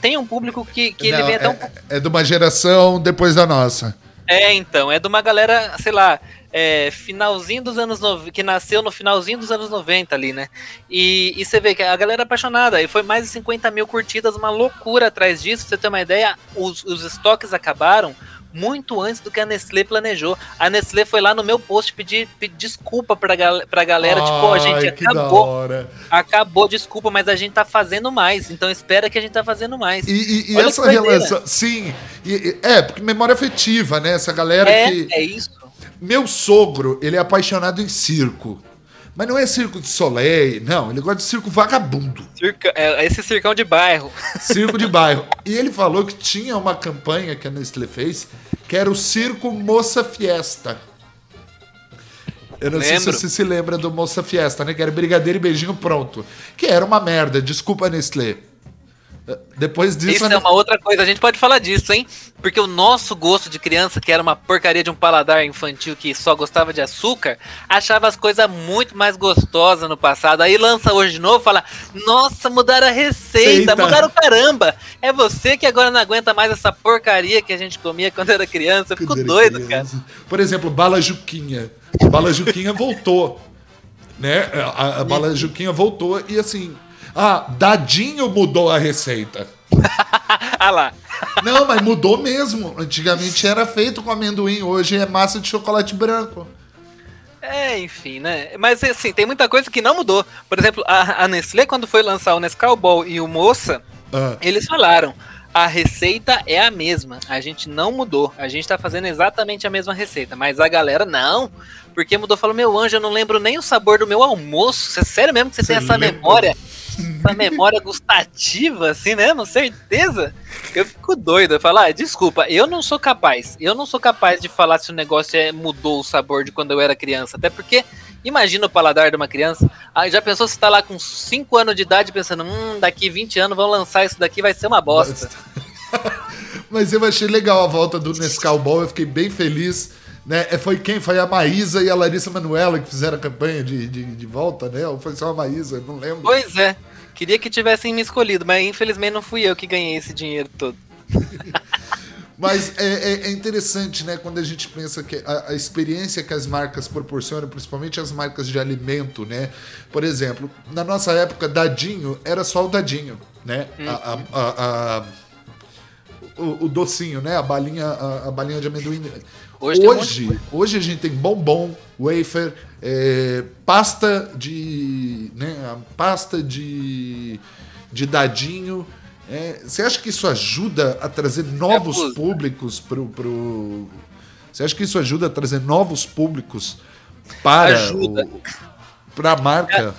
tem um público que, que não, ele vem até um. É de uma geração depois da nossa. É, então. É de uma galera, sei lá é, finalzinho dos anos no... que nasceu no finalzinho dos anos 90 ali, né? E, e você vê que a galera é apaixonada, e foi mais de 50 mil curtidas, uma loucura atrás disso. Pra você ter uma ideia, os, os estoques acabaram muito antes do que a Nestlé planejou. A Nestlé foi lá no meu post pedir, pedir desculpa pra, gal pra galera, Ai, tipo, ó, gente, acabou. Acabou, desculpa, mas a gente tá fazendo mais. Então espera que a gente tá fazendo mais. E, e, e essa relação, sim, e, é, porque memória afetiva, né? Essa galera é, que. É isso. Meu sogro, ele é apaixonado em circo. Mas não é circo de Soleil, não. Ele gosta de circo vagabundo. Circa, é esse circão de bairro. [laughs] Circo de bairro. E ele falou que tinha uma campanha que a Nestlé fez, que era o Circo Moça Fiesta. Eu não Lembro. sei se você se lembra do Moça Fiesta, né? Que era brigadeiro e beijinho pronto. Que era uma merda, desculpa, Nestlé. Depois disso. Isso é uma outra coisa, a gente pode falar disso, hein? Porque o nosso gosto de criança, que era uma porcaria de um paladar infantil que só gostava de açúcar, achava as coisas muito mais gostosas no passado. Aí lança hoje de novo e fala: Nossa, mudaram a receita, Eita. mudaram caramba. É você que agora não aguenta mais essa porcaria que a gente comia quando era criança. Eu fico doido, criança. cara. Por exemplo, Bala Juquinha. Bala Juquinha voltou. Né? A, a Bala Juquinha voltou e assim ah, Dadinho mudou a receita. [laughs] ah lá. Não, mas mudou mesmo. Antigamente era feito com amendoim, hoje é massa de chocolate branco. É, enfim, né? Mas assim, tem muita coisa que não mudou. Por exemplo, a, a Nestlé, quando foi lançar o Nescau Ball e o Moça, ah. eles falaram: a receita é a mesma. A gente não mudou. A gente tá fazendo exatamente a mesma receita. Mas a galera, não. Porque mudou. Falou, meu anjo, eu não lembro nem o sabor do meu almoço. É sério mesmo que você, você tem essa lembra? memória? essa memória gustativa, assim, né? Com certeza. Eu fico doido. Eu falo, ah, desculpa, eu não sou capaz. Eu não sou capaz de falar se o negócio é, mudou o sabor de quando eu era criança. Até porque Imagina o paladar de uma criança. Aí já pensou se tá lá com 5 anos de idade pensando, hum, daqui 20 anos vão lançar isso daqui, vai ser uma bosta. [laughs] Mas eu achei legal a volta do Nescau Ball, eu fiquei bem feliz. Né? É, foi quem? Foi a Maísa e a Larissa Manuela que fizeram a campanha de, de, de volta, né? Ou foi só a Maísa? Não lembro. Pois é. Queria que tivessem me escolhido, mas infelizmente não fui eu que ganhei esse dinheiro todo. [laughs] Mas é, é, é, interessante, né, quando a gente pensa que a, a, experiência que as marcas proporcionam, principalmente as marcas de alimento, né? Por exemplo, na nossa época, dadinho era só o dadinho, né? Hum. A, a, o, o, docinho, né? A balinha, a, balinha de amendoim. Hoje, hoje, um hoje, a gente tem bombom, wafer, é, pasta de. Né, pasta de, de dadinho. É, você acha que isso ajuda a trazer novos é públicos pro, pro. Você acha que isso ajuda a trazer novos públicos para ajuda. o, a marca?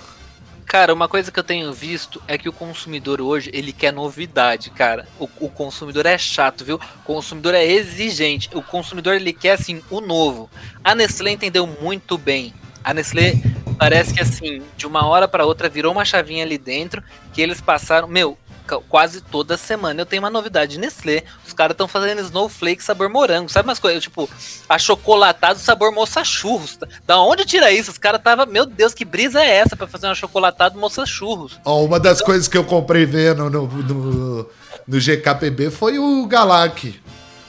Cara, uma coisa que eu tenho visto é que o consumidor hoje, ele quer novidade, cara. O, o, consumidor é chato, viu? O consumidor é exigente. O consumidor, ele quer, assim, o novo. A Nestlé entendeu muito bem. A Nestlé parece que, assim, de uma hora para outra, virou uma chavinha ali dentro, que eles passaram... Meu, quase toda semana eu tenho uma novidade de Nestlé. Os caras estão fazendo snowflake sabor morango. Sabe umas coisas? Tipo, achocolatado sabor moça churros. Da onde tira isso? Os caras tava, meu Deus, que brisa é essa para fazer um achocolatado moça churros? Ó, uma das então... coisas que eu comprei vendo no, no, no GKPB foi o Galac.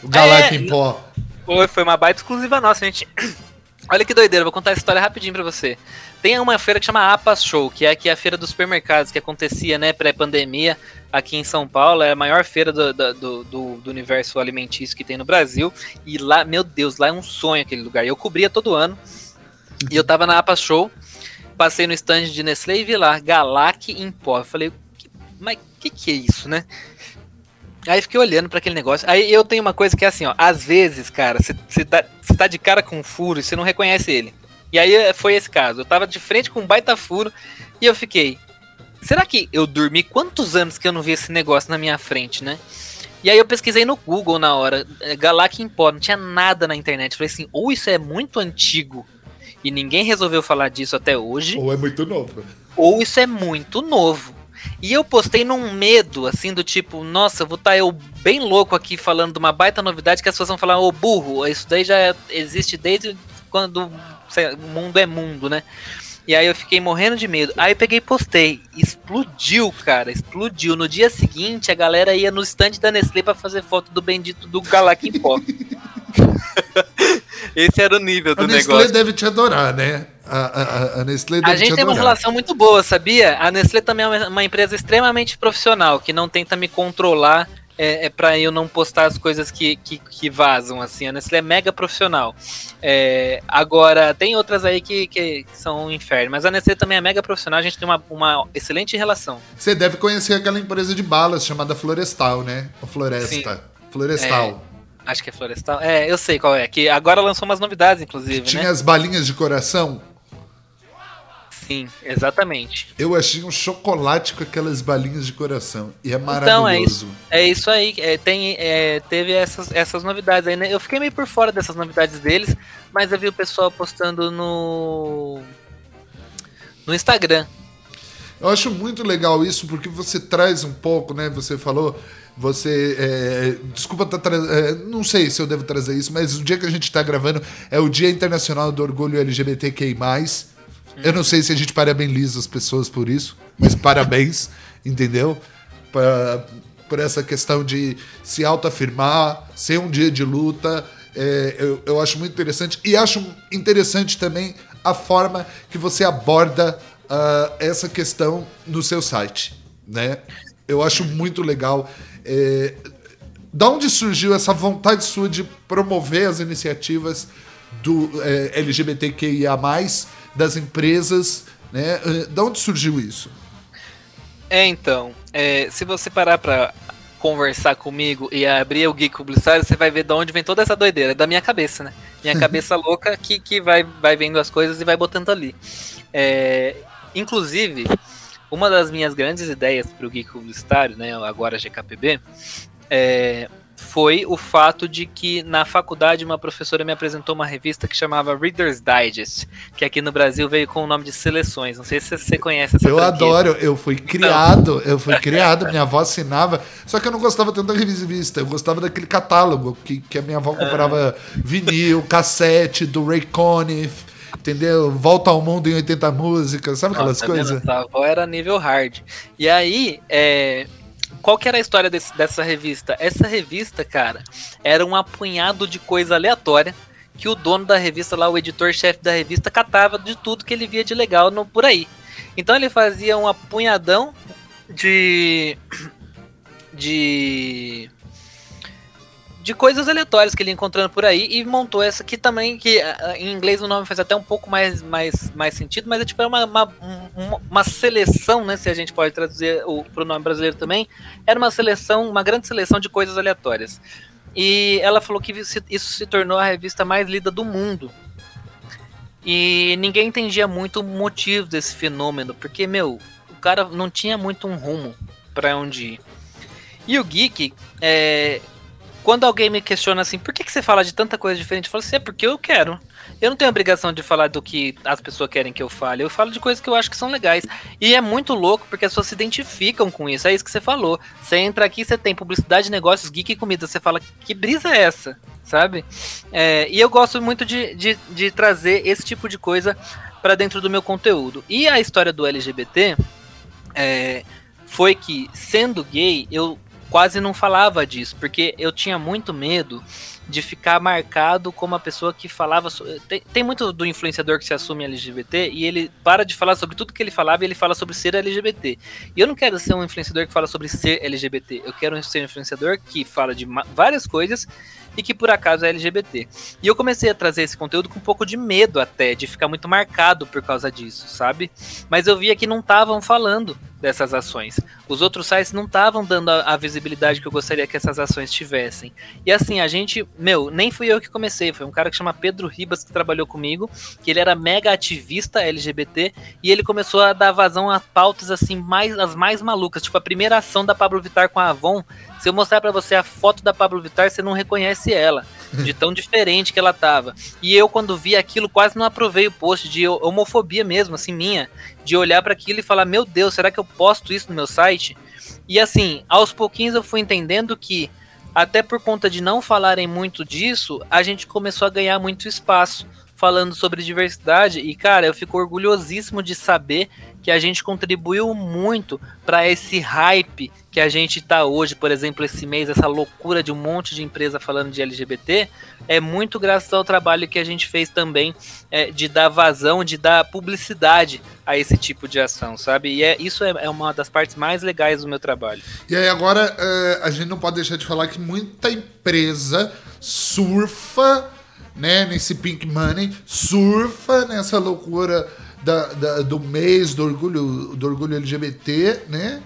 O Galac é, em pó. Foi, foi uma baita exclusiva nossa, gente. Olha que doideira, vou contar a história rapidinho pra você. Tem uma feira que chama Apas Show, que é aqui a feira dos supermercados, que acontecia, né, pré-pandemia, aqui em São Paulo. É a maior feira do, do, do, do, universo alimentício que tem no Brasil. E lá, meu Deus, lá é um sonho aquele lugar. Eu cobria todo ano. E eu tava na Apas Show, passei no stand de Nestlé e vi lá, Galac em pó. Eu falei, mas que, que é isso, né? Aí fiquei olhando para aquele negócio. Aí eu tenho uma coisa que é assim, ó. Às vezes, cara, você tá, tá de cara com um furo e você não reconhece ele. E aí eh, foi esse caso. Eu tava de frente com um baita furo e eu fiquei. Será que eu dormi quantos anos que eu não vi esse negócio na minha frente, né? E aí eu pesquisei no Google na hora, eh, Galac em pó, não tinha nada na internet. Falei assim, ou isso é muito antigo e ninguém resolveu falar disso até hoje. Ou é muito novo. Ou isso é muito novo. E eu postei num medo, assim, do tipo, nossa, vou estar tá eu bem louco aqui falando de uma baita novidade que as pessoas vão falar, ô burro, isso daí já existe desde quando o mundo é mundo, né? E aí eu fiquei morrendo de medo. Aí eu peguei e postei. Explodiu, cara. Explodiu. No dia seguinte, a galera ia no stand da Nestlé pra fazer foto do bendito do Galac em pó. Esse era o nível do negócio. A Nestlé deve te adorar, né? A, a, a Nestlé deve A gente tem uma relação muito boa, sabia? A Nestlé também é uma empresa extremamente profissional, que não tenta me controlar é, é para eu não postar as coisas que, que, que, vazam, assim. A Nestlé é mega profissional. É, agora, tem outras aí que, que, são um inferno, mas a Nestlé também é mega profissional, a gente tem uma, uma excelente relação. Você deve conhecer aquela empresa de balas chamada Florestal, né? O Floresta. Sim. Florestal. É, acho que é Florestal. É, eu sei qual é. Que agora lançou umas novidades, inclusive. Tinha né? as balinhas de coração. Sim, exatamente. Eu achei um chocolate com aquelas balinhas de coração. E é maravilhoso. Então, é isso, é isso aí. É, tem, é, teve essas, essas novidades aí, né? Eu fiquei meio por fora dessas novidades deles, mas eu vi o pessoal postando no. no Instagram. Eu acho muito legal isso, porque você traz um pouco, né? Você falou. Você. É, desculpa, tá é, não sei se eu devo trazer isso, mas o dia que a gente está gravando é o Dia Internacional do Orgulho LGBTQI. Eu não sei se a gente parabeniza as pessoas por isso, mas parabéns, entendeu? Pra, por essa questão de se autoafirmar, ser um dia de luta. É, eu, eu acho muito interessante. E acho interessante também a forma que você aborda uh, essa questão no seu site. Né? Eu acho muito legal. É, da onde surgiu essa vontade sua de promover as iniciativas do é, LGBTQIA, das empresas, né? Eh, da onde surgiu isso? É, então, é, se você parar para conversar comigo e abrir o Geek Publicitário, você vai ver de onde vem toda essa doideira, da minha cabeça, né? Minha [laughs] cabeça louca que, que vai, vai vendo as coisas e vai botando ali. É, inclusive, uma das minhas grandes ideias para o Geek Publicitário, né, agora GKPB, é, foi o fato de que na faculdade uma professora me apresentou uma revista que chamava Reader's Digest, que aqui no Brasil veio com o nome de Seleções. Não sei se você conhece essa Eu franquia. adoro, eu fui criado, não. eu fui criado, minha avó assinava, só que eu não gostava tanto da revista, eu gostava daquele catálogo que, que a minha avó comprava vinil, cassete do Ray Conniff, entendeu? Volta ao mundo em 80 músicas, sabe aquelas coisas? A avó era nível hard. E aí, é, qual que era a história desse, dessa revista? Essa revista, cara, era um apunhado de coisa aleatória que o dono da revista lá, o editor-chefe da revista, catava de tudo que ele via de legal no, por aí. Então ele fazia um apunhadão de de de coisas aleatórias que ele encontrando por aí e montou essa aqui também, que ah, em inglês o nome faz até um pouco mais, mais, mais sentido, mas é tipo uma, uma, uma, uma seleção, né? Se a gente pode traduzir o pro nome brasileiro também, era uma seleção, uma grande seleção de coisas aleatórias. E ela falou que isso se tornou a revista mais lida do mundo. E ninguém entendia muito o motivo desse fenômeno, porque, meu, o cara não tinha muito um rumo para onde ir. E o Geek, é, quando alguém me questiona assim, por que, que você fala de tanta coisa diferente? Eu falo assim, é porque eu quero. Eu não tenho obrigação de falar do que as pessoas querem que eu fale. Eu falo de coisas que eu acho que são legais. E é muito louco porque as pessoas se identificam com isso. É isso que você falou. Você entra aqui, você tem publicidade, negócios, geek e comida. Você fala, que brisa é essa? Sabe? É, e eu gosto muito de, de, de trazer esse tipo de coisa para dentro do meu conteúdo. E a história do LGBT é, foi que, sendo gay, eu quase não falava disso, porque eu tinha muito medo de ficar marcado como a pessoa que falava. Tem, tem, muito do influenciador que se assume LGBT e ele para de falar sobre tudo que ele falava e ele fala sobre ser LGBT. E eu não quero ser um influenciador que fala sobre ser LGBT. Eu quero ser um influenciador que fala de várias coisas e que por acaso é LGBT. E eu comecei a trazer esse conteúdo com um pouco de medo até, de ficar muito marcado por causa disso, sabe? Mas eu via que não estavam falando dessas ações. Os outros sites não estavam dando a, a, visibilidade que eu gostaria que essas ações tivessem. E assim, a gente, meu, nem fui eu que comecei, foi um cara que chama Pedro Ribas que trabalhou comigo, que ele era mega ativista LGBT e ele começou a dar vazão a pautas assim mais as mais malucas, tipo a primeira ação da Pablo Vittar com a Avon. Se eu mostrar para você a foto da Pablo Vittar, você não reconhece ela, [laughs] de tão diferente que ela tava. E eu quando vi aquilo quase não aprovei o post de homofobia mesmo, assim minha, de olhar para aquilo e falar: "Meu Deus, será que eu posto isso no meu site?" E assim, aos pouquinhos eu fui entendendo que, até por conta de não falarem muito disso, a gente começou a ganhar muito espaço falando sobre diversidade. E, cara, eu fico orgulhosíssimo de saber que a gente contribuiu muito para esse hype que a gente tá hoje, por exemplo, esse mês, essa loucura de um monte de empresa falando de LGBT, é muito graças ao trabalho que a gente fez também é, de dar vazão, de dar publicidade a esse tipo de ação, sabe? E é, isso é, é uma das partes mais legais do meu trabalho. E aí agora é, a gente não pode deixar de falar que muita empresa surfa né, nesse Pink Money, surfa nessa loucura da, da, do mês do orgulho, do orgulho LGBT, né?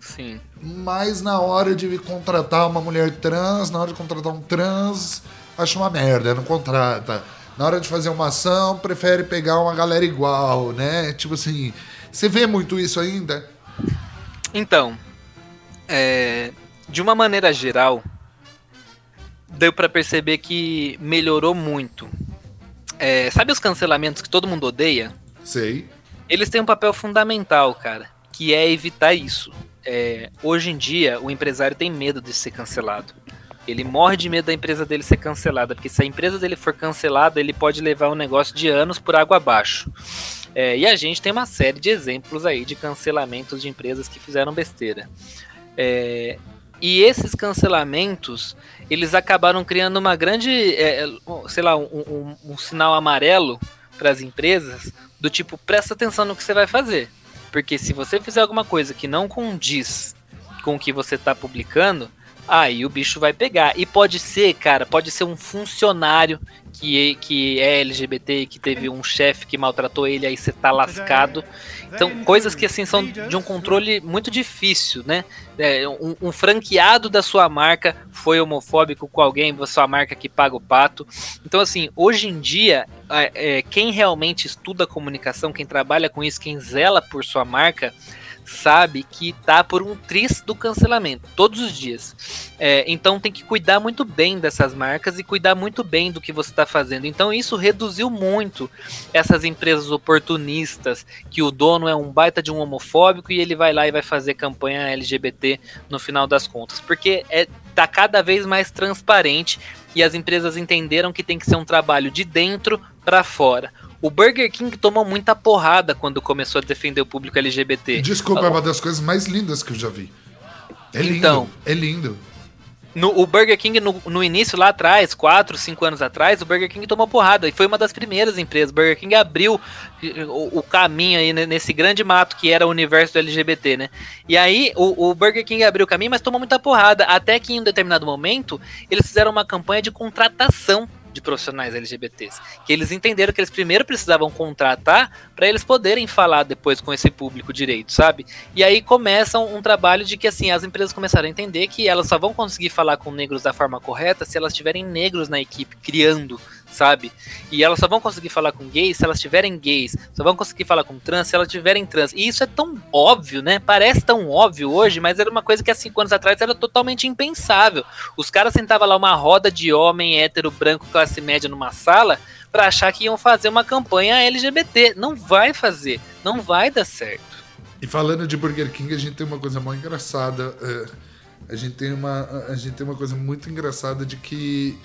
Sim. Mas na hora de contratar uma mulher trans, na hora de contratar um trans, acha uma merda, não contrata. Na hora de fazer uma ação, prefere pegar uma galera igual, né? Tipo assim, você vê muito isso ainda? Então, é, de uma maneira geral, deu para perceber que melhorou muito. É, sabe os cancelamentos que todo mundo odeia? Sei. Eles têm um papel fundamental, cara, que é evitar isso. É, hoje em dia, o empresário tem medo de ser cancelado. Ele morre de medo da empresa dele ser cancelada, porque se a empresa dele for cancelada, ele pode levar um negócio de anos por água abaixo. É, e a gente tem uma série de exemplos aí de cancelamentos de empresas que fizeram besteira. É, e esses cancelamentos, eles acabaram criando uma grande, é, é sei lá, um, um, um sinal amarelo para as empresas do tipo, presta atenção no que você vai fazer. Porque se você fizer alguma coisa que não condiz com o que você está publicando, aí o bicho vai pegar. E pode ser, cara, pode ser um funcionário que, que é LGBT que teve um chefe que maltratou ele, aí você tá lascado. Então, coisas que assim são de um controle muito difícil, né? É, um, um, franqueado da sua marca foi homofóbico com alguém da sua marca que paga o pato. Então, assim, hoje em dia, é, quem realmente estuda comunicação, quem trabalha com isso, quem zela por sua marca, sabe que tá por um tris do cancelamento todos os dias. É, então tem que cuidar muito bem dessas marcas e cuidar muito bem do que você está fazendo. Então isso reduziu muito essas empresas oportunistas que o dono é um baita de um homofóbico e ele vai lá e vai fazer campanha LGBT no final das contas, porque é tá cada vez mais transparente e as empresas entenderam que tem que ser um trabalho de dentro para fora. O Burger King tomou muita porrada quando começou a defender o público LGBT. Desculpa, é uma das coisas mais lindas que eu já vi. É lindo. Então, é lindo. No, o Burger King, no, no, início, lá atrás, 4, 5 anos atrás, o Burger King tomou porrada. E foi uma das primeiras empresas. O Burger King abriu o, o caminho aí nesse grande mato que era o universo do LGBT, né? E aí o, o, Burger King abriu o caminho, mas tomou muita porrada. Até que em um determinado momento, eles fizeram uma campanha de contratação de profissionais LGBTs. Que eles entenderam que eles primeiro precisavam contratar para eles poderem falar depois com esse público direito, sabe? E aí começa um, um trabalho de que assim as empresas começaram a entender que elas só vão conseguir falar com negros da forma correta se elas tiverem negros na equipe criando sabe? E elas só vão conseguir falar com gays se elas tiverem gays, só vão conseguir falar com trans se elas tiverem trans. E isso é tão óbvio, né? Parece tão óbvio hoje, mas era uma coisa que há cinco anos atrás era totalmente impensável. Os caras sentavam lá uma roda de homem hétero branco classe média numa sala para achar que iam fazer uma campanha LGBT. Não vai fazer, não vai dar certo. E falando de Burger King, a gente tem uma coisa muito engraçada. É, a gente tem uma, a gente tem uma coisa muito engraçada de que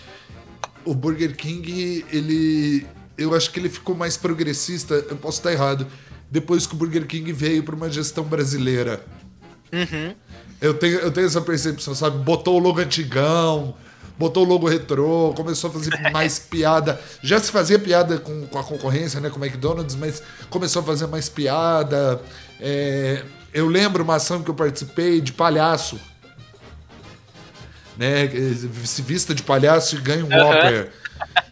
o Burger King, ele. Eu acho que ele ficou mais progressista, eu posso estar errado, depois que o Burger King veio para uma gestão brasileira. Uhum. Eu, tenho, eu tenho essa percepção, sabe? Botou o logo antigão, botou o logo retrô, começou a fazer [laughs] mais piada. Já se fazia piada com, com a concorrência, né? Com o McDonald's, mas começou a fazer mais piada. É, eu lembro uma ação que eu participei de palhaço né? Se vista de palhaço e ganha um uhum. Whopper.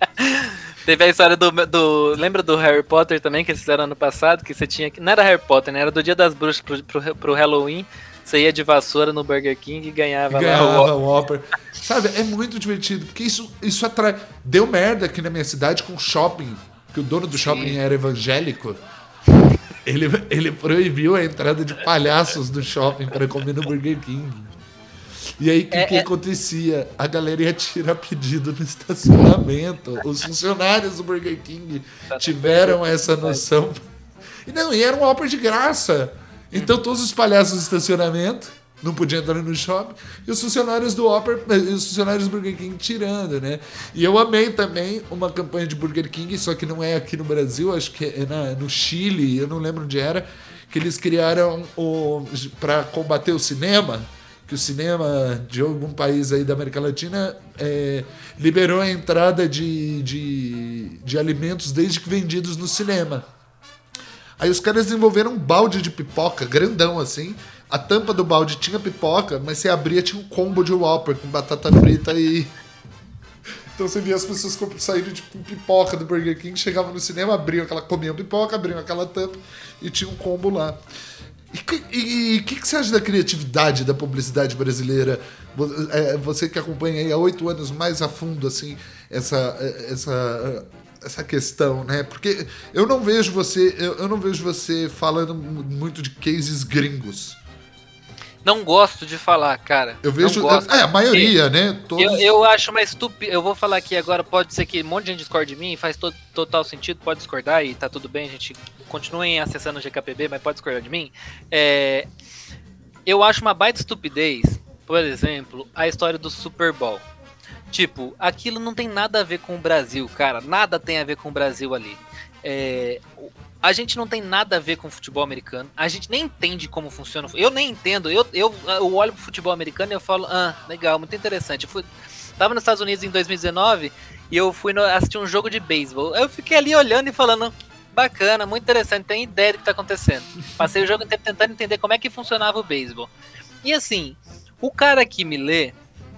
[laughs] Teve a história do, do. Lembra do Harry Potter também, que eles fizeram ano passado? Que você tinha. Não era Harry Potter, né? Era do dia das bruxas pro, pro, pro Halloween. Você ia de vassoura no Burger King e ganhava, ganhava lá o Whopper. Sabe, é muito divertido, porque isso, isso atrai. Deu merda aqui na minha cidade com shopping, que o dono do Sim. shopping era evangélico. Ele, ele proibiu a entrada de palhaços do shopping para comer no Burger King. E aí, o que, é, que é... acontecia? A galera ia tirar pedido no estacionamento. [laughs] Os funcionários do Burger King tiveram essa noção. E não, e era um Whopper de graça. Então, todos os palhaços do estacionamento não podiam entrar no shopping, e os funcionários do Whopper, os funcionários do Burger King tirando, né? E eu amei também uma campanha de Burger King, só que não é aqui no Brasil, acho que é na, no Chile, eu não lembro onde era, que eles criaram o para combater o cinema que o cinema de algum país aí da América Latina é, liberou a entrada de, de, de alimentos desde que vendidos no cinema. Aí os caras desenvolveram um balde de pipoca, grandão assim. A tampa do balde tinha pipoca, mas você abria tinha um combo de Whopper com batata frita e. [laughs] Então você via as pessoas saindo tipo pipoca do Burger King, chegavam no cinema, abriam aquela, comiam pipoca, abriam aquela tampa e tinha um combo lá. E o que, que, você acha da criatividade da publicidade brasileira? É, você que acompanha aí há oito anos mais a fundo assim essa, essa, essa questão, né? Porque eu não vejo você eu, eu não vejo você falando muito de cases gringos. Não gosto de falar, cara. Eu vejo. É, a maioria, né? Todos... Eu, eu acho uma estúpida. Eu vou falar aqui agora, pode ser que um monte de gente discorde de mim, faz to total sentido, pode discordar e tá tudo bem, a gente continuem acessando o GKPB, mas pode discordar de mim. É, eu acho uma baita estupidez, por exemplo, a história do Super Bowl. Tipo, aquilo não tem nada a ver com o Brasil, cara. Nada tem a ver com o Brasil ali. É, a gente não tem nada a ver com futebol americano. A gente nem entende como funciona. Eu nem entendo. Eu, eu, eu olho pro futebol americano e eu falo, ah, legal, muito interessante. Eu fui, tava nos Estados Unidos em 2019 e eu fui no, assistir um jogo de beisebol. Eu fiquei ali olhando e falando, bacana, muito interessante, tem ideia do que tá acontecendo. Passei o jogo inteiro [laughs] tentando entender como é que funcionava o beisebol. E assim, o cara que me lê,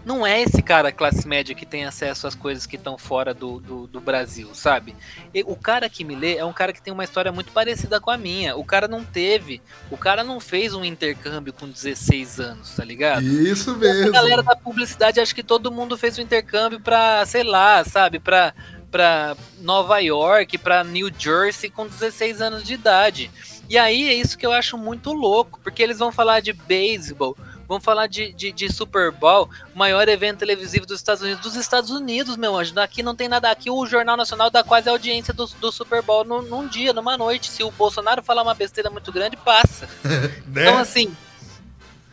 não é esse cara classe média que tem acesso às coisas que estão fora do, do, do, Brasil, sabe? E o cara que me lê é um cara que tem uma história muito parecida com a minha. O cara não teve, o cara não fez um intercâmbio com 16 anos, tá ligado? Isso mesmo. A galera da publicidade acha que todo mundo fez um intercâmbio pra, sei lá, sabe, pra, pra Nova York, pra New Jersey com 16 anos de idade. E aí é isso que eu acho muito louco, porque eles vão falar de beisebol, vão falar de, de, de, Super Bowl, o maior evento televisivo dos Estados Unidos. Dos Estados Unidos, meu anjo. Aqui não tem nada. Aqui o Jornal Nacional dá quase a audiência do, do Super Bowl num, num dia, numa noite. Se o Bolsonaro falar uma besteira muito grande, passa. [laughs] né? Então, assim,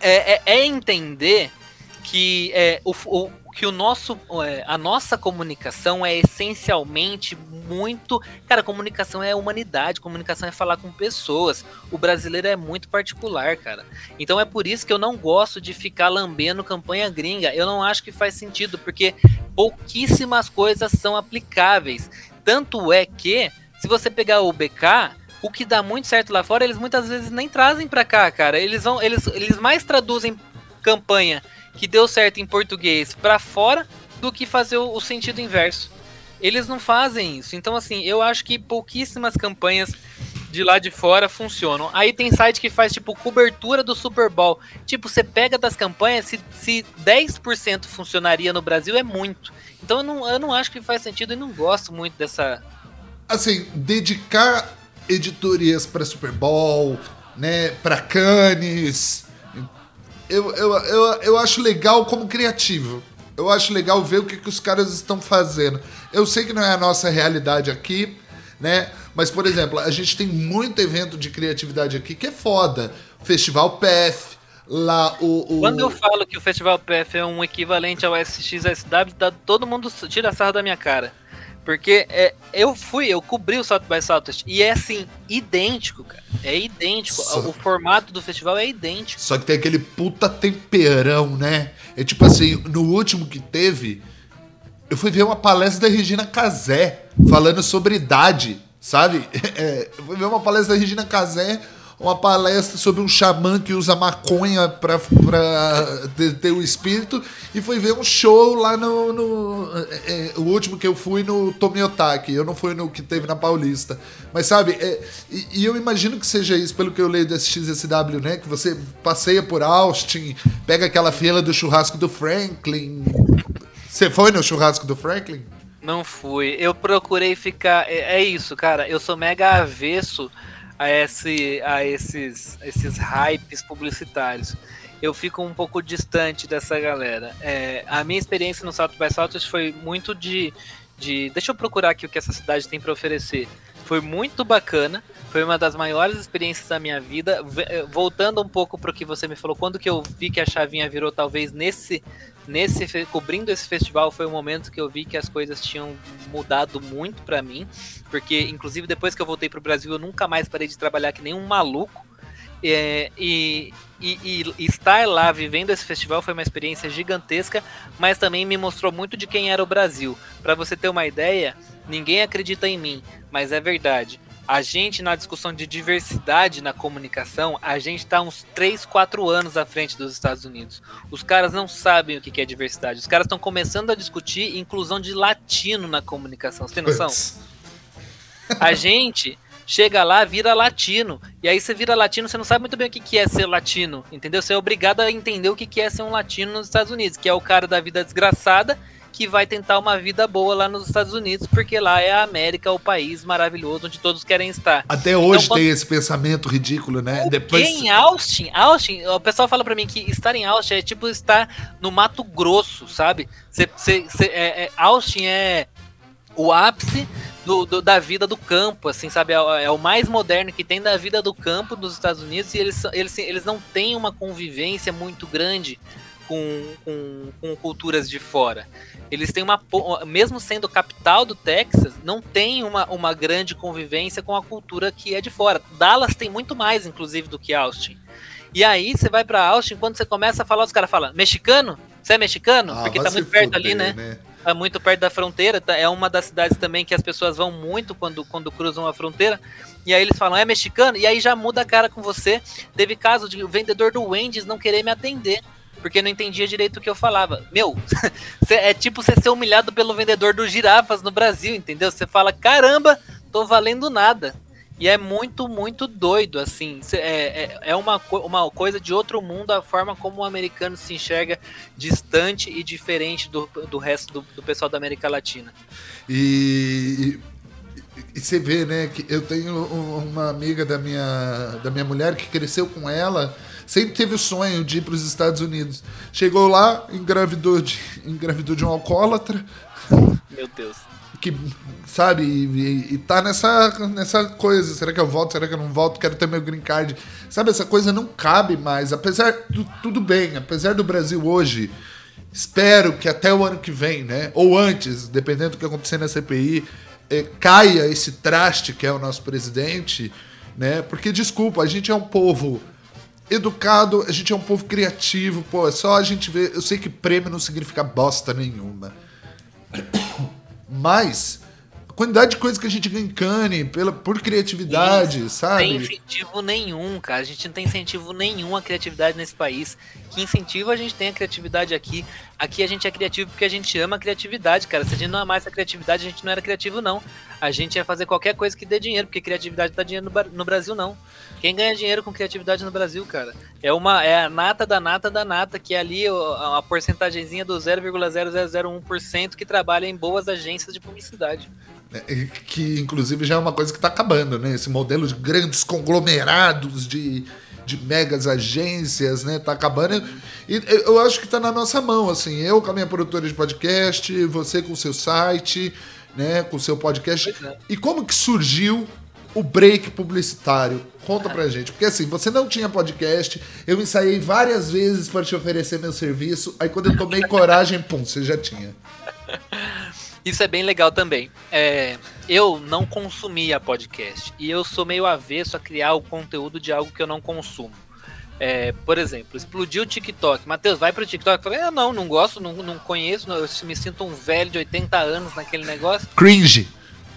é, é, é entender que é, o, o, que o nosso, é, a nossa comunicação é essencialmente muito. Cara, comunicação é humanidade, comunicação é falar com pessoas. O brasileiro é muito particular, cara. Então é por isso que eu não gosto de ficar lambendo campanha gringa. Eu não acho que faz sentido, porque pouquíssimas coisas são aplicáveis. Tanto é que, se você pegar o BK, o que dá muito certo lá fora, eles muitas vezes nem trazem para cá, cara. Eles vão, eles, eles mais traduzem campanha que deu certo em português para fora do que fazer o, sentido inverso. Eles não fazem isso. Então, assim, eu acho que pouquíssimas campanhas de lá de fora funcionam. Aí tem site que faz, tipo, cobertura do Super Bowl. Tipo, você pega das campanhas, se, se 10% funcionaria no Brasil, é muito. Então eu não, eu não acho que faz sentido e não gosto muito dessa. Assim, dedicar editorias para Super Bowl, né, para Cannes, eu, eu, eu, eu acho legal como criativo. Eu acho legal ver o que, que os caras estão fazendo. Eu sei que não é a nossa realidade aqui, né? Mas, por exemplo, a gente tem muito evento de criatividade aqui que é foda. Festival PF, lá o, o, Quando eu falo que o Festival PF é um equivalente ao SXSW, todo mundo tira sarro da minha cara. Porque é, eu fui, eu cobri o South by Southwest e é assim, idêntico, cara. É idêntico. Só... O formato do festival é idêntico. Só que tem aquele puta temperão, né? É tipo assim, no último que teve, eu fui ver uma palestra da Regina Casé falando sobre idade, sabe? [laughs] É, eu fui ver uma palestra da Regina Casé uma palestra sobre um xamã que usa maconha pra, pra ter o espírito e foi ver um show lá no. no é, é, o último que eu fui no Tomiotaki, eu não fui no que teve na Paulista. Mas sabe, é, e, e, eu imagino que seja isso, pelo que eu leio desse XSW, né? Que você passeia por Austin, pega aquela fila do churrasco do Franklin. Você foi no churrasco do Franklin? Não fui. Eu procurei ficar. É, é isso, cara. Eu sou mega avesso a, esse, a esses, esses hypes publicitários. Eu fico um pouco distante dessa galera. É, a minha experiência no Salto by Southwest foi muito de, de. Deixa eu procurar aqui o que essa cidade tem para oferecer. Foi muito bacana. Foi uma das maiores experiências da minha vida. Eh, voltando um pouco para o que você me falou, quando que eu vi que a chavinha virou, talvez nesse, nesse cobrindo esse festival, foi o momento que eu vi que as coisas tinham mudado muito para mim, porque inclusive depois que eu voltei para o Brasil, eu nunca mais parei de trabalhar que nem um maluco. É, e, e, e, estar lá vivendo esse festival foi uma experiência gigantesca, mas também me mostrou muito de quem era o Brasil. Para você ter uma ideia, ninguém acredita em mim, mas é verdade a gente, na discussão de diversidade na comunicação, a gente está uns 3, 4 anos à frente dos Estados Unidos. Os caras não sabem o que é diversidade. Os caras estão começando a discutir inclusão de latino na comunicação. Você tem noção? A gente chega lá, vira latino. E aí você vira latino, você não sabe muito bem o que é ser latino, entendeu? Você é obrigado a entender o que é ser um latino nos Estados Unidos, que é o cara da vida desgraçada que vai tentar uma vida boa lá nos Estados Unidos, porque lá é a América, o país maravilhoso onde todos querem estar. Até então, hoje quando... tem esse pensamento ridículo, né? O Depois... Em Austin, Austin, o pessoal fala para mim que estar em Austin é tipo estar no Mato Grosso, sabe? Cê, cê, cê, é, é, Austin é o ápice do, do, da vida do campo, assim, sabe? É, é, o mais moderno que tem da vida do campo dos Estados Unidos e eles, eles, eles não têm uma convivência muito grande com, com, com culturas de fora. Eles têm uma. Mesmo sendo capital do Texas, não tem uma, uma grande convivência com a cultura que é de fora. Dallas tem muito mais, inclusive, do que Austin. E aí você vai para Austin, quando você começa a falar, os caras falam: mexicano? Você é mexicano? Ah, Porque tá muito perto fuder, ali, né? né? Tá muito perto da fronteira. Tá, é uma das cidades também que as pessoas vão muito quando, quando cruzam a fronteira. E aí eles falam: é mexicano? E aí já muda a cara com você. Teve caso de o vendedor do Wendy's não querer me atender porque não entendia direito o que eu falava. Meu, [laughs] é tipo você ser humilhado pelo vendedor do girafas no Brasil, entendeu? Você fala, caramba, tô valendo nada. E é muito, muito doido, assim. É, é, é uma, uma coisa de outro mundo a forma como o americano se enxerga distante e diferente do, do resto do, do pessoal da América Latina. E, e você vê, né, que eu tenho uma amiga da minha, da minha mulher que cresceu com ela, sempre teve o sonho de ir para os Estados Unidos. Chegou lá, engravidou de, [laughs] engravidou de um alcoólatra. Meu Deus. Que, sabe, e, e tá nessa, nessa coisa. Será que eu volto? Será que eu não volto? Quero ter meu green card. Sabe, essa coisa não cabe mais. Apesar do tudo bem, apesar do Brasil hoje, espero que até o ano que vem, né? Ou antes, dependendo do que acontecer na CPI, é, caia esse traste que é o nosso presidente, né? Porque, desculpa, a gente é um povo educado, a gente é um povo criativo, pô, é só a gente ver. Eu sei que prêmio não significa bosta nenhuma. Mas quantidade de coisas que a gente ganha em cane pela, por criatividade, Isso, sabe? Não tem incentivo nenhum, cara. A gente não tem incentivo nenhum à criatividade nesse país. Que incentivo a gente tem a criatividade aqui? Aqui a gente é criativo porque a gente ama a criatividade, cara. Se a gente não amasse a criatividade, a gente não era criativo, não. A gente ia fazer qualquer coisa que dê dinheiro, porque criatividade dá dinheiro no, no Brasil, não. Quem ganha dinheiro com criatividade no Brasil, cara? É uma é a nata da nata da nata, que é ali a, a porcentagemzinha do 0,0001% que trabalha em boas agências de publicidade. É, que inclusive já é uma coisa que está acabando, né? Esse modelo de grandes conglomerados de, de megas agências, né? Tá acabando. E eu acho que está na nossa mão, assim. Eu com a minha produtora de podcast, você com o seu site, né? Com o seu podcast. É. E como que surgiu o break publicitário? Conta pra gente. Porque assim, você não tinha podcast, eu ensaiei várias vezes para te oferecer meu serviço, aí quando eu tomei coragem, pum, você já tinha. [laughs] Isso é bem legal também. É, eu não consumia podcast e eu sou meio avesso a criar o conteúdo de algo que eu não consumo. É, por exemplo, explodiu o TikTok. Matheus, vai pro TikTok. Eu falei, ah, não, não gosto, não, não conheço, eu me sinto um velho de 80 anos naquele negócio. Cringe.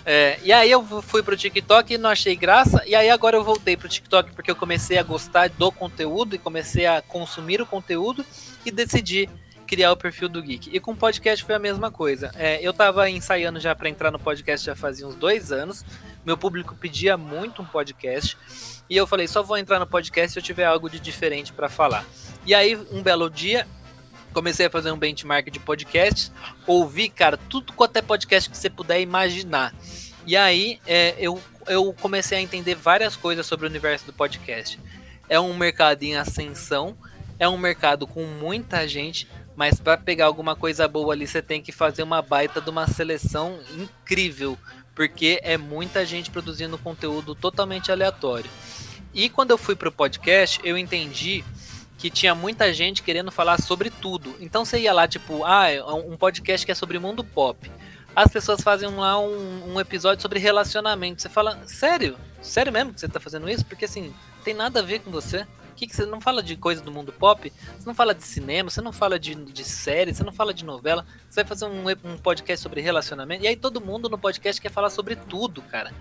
É, e aí eu fui pro TikTok e não achei graça. E aí agora eu voltei pro TikTok porque eu comecei a gostar do conteúdo e comecei a consumir o conteúdo e decidi criar o perfil do Geek. E com o podcast foi a mesma coisa. É, eu tava ensaiando já para entrar no podcast já fazia uns dois anos. Meu público pedia muito um podcast. E eu falei, só vou entrar no podcast se eu tiver algo de diferente para falar. E aí, um belo dia, comecei a fazer um benchmark de podcasts, ouvi, cara, tudo quanto é podcast que você puder imaginar. E aí é, eu, eu comecei a entender várias coisas sobre o universo do podcast. É um mercado em ascensão, é um mercado com muita gente, mas para pegar alguma coisa boa ali, você tem que fazer uma baita de uma seleção incrível, porque é muita gente produzindo conteúdo totalmente aleatório. E quando eu fui para o podcast, eu entendi que tinha muita gente querendo falar sobre tudo. Então você ia lá, tipo, ah, é um podcast que é sobre mundo pop. As pessoas fazem lá um, um episódio sobre relacionamento. Você fala, sério? Sério mesmo que você tá fazendo isso? Porque assim, tem nada a ver com você. Que, que você não fala de coisa do mundo pop? Você não fala de cinema, você não fala de, de série, você não fala de novela. Você vai fazer um, um podcast sobre relacionamento. E aí todo mundo no podcast quer falar sobre tudo, cara.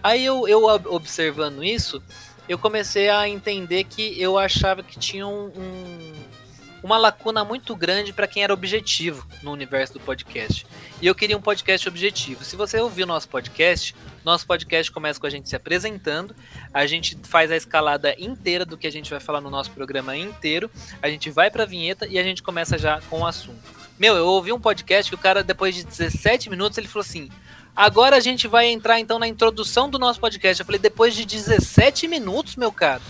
Aí eu, eu observando isso, eu comecei a entender que eu achava que tinha um, um, uma lacuna muito grande para quem era objetivo no universo do podcast. E eu queria um podcast objetivo. Se você ouviu nosso podcast, nosso podcast começa com a gente se apresentando, a gente faz a escalada inteira do que a gente vai falar no nosso programa inteiro, a gente vai para a vinheta e a gente começa já com o assunto. Meu, eu ouvi um podcast que o cara, depois de 17 minutos, ele falou assim: Agora a gente vai entrar então na introdução do nosso podcast. Eu falei, depois de 17 minutos, meu cara.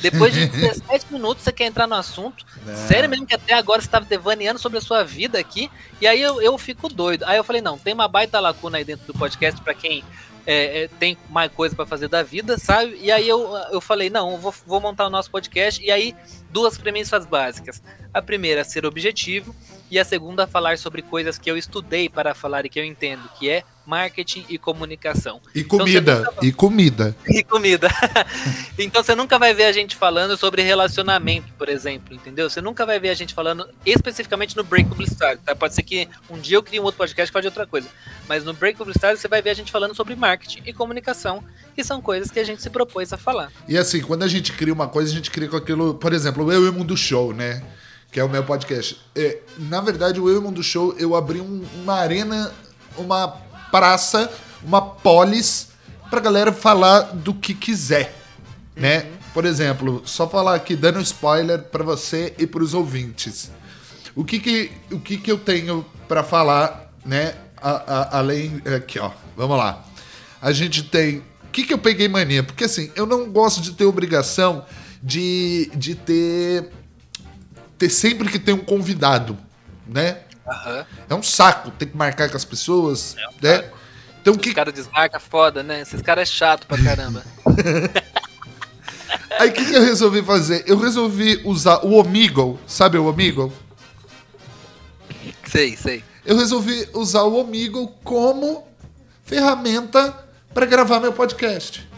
Depois de [laughs] 17 minutos você quer entrar no assunto. Não. Sério mesmo que até agora você estava devaneando sobre a sua vida aqui. E aí eu, eu fico doido. Aí eu falei, não, tem uma baita lacuna aí dentro do podcast para quem é, é, tem mais coisa para fazer da vida, sabe? E aí eu, eu falei, não, eu vou, vou montar o nosso podcast. E aí, duas premissas básicas. A primeira, ser objetivo. E a segunda, falar sobre coisas que eu estudei para falar e que eu entendo, que é marketing e comunicação. E então, comida, então, e comida. [laughs] E comida. [laughs] então você nunca vai ver a gente falando sobre relacionamento, por exemplo, entendeu? Você nunca vai ver a gente falando especificamente no Break Publicitário, tá? Pode ser que um dia eu crie um outro podcast que fale de outra coisa. Mas no Break Publicitário você vai ver a gente falando sobre marketing e comunicação, que são coisas que a gente se propôs a falar. E assim, quando a gente cria uma coisa, a gente cria com aquilo, por exemplo, o Eu e o Mundo Show, né? que é o meu podcast. É, na verdade, o Eu e o Mundo Show, eu abri um, uma arena, uma praça, uma polis pra galera falar do que quiser, né? Uhum. Por exemplo, só falar aqui, dando spoiler para você e para os ouvintes. O que que, o que que eu tenho para falar, né? A, a, além. Aqui, ó. Vamos lá. A gente tem. O que, que eu peguei mania? Porque assim, eu não gosto de ter obrigação de, de ter. ter sempre que ter um convidado, né? Aham. É um saco ter que marcar com as pessoas, É um né? saco. Então Os que, caras desmarcam foda, né? Esses caras é chato pra caramba. [laughs] aí o que, que eu resolvi fazer? Eu resolvi usar o Omegle, sabe o Omegle? sei, sei. Eu resolvi usar o Omegle como ferramenta para gravar meu podcast.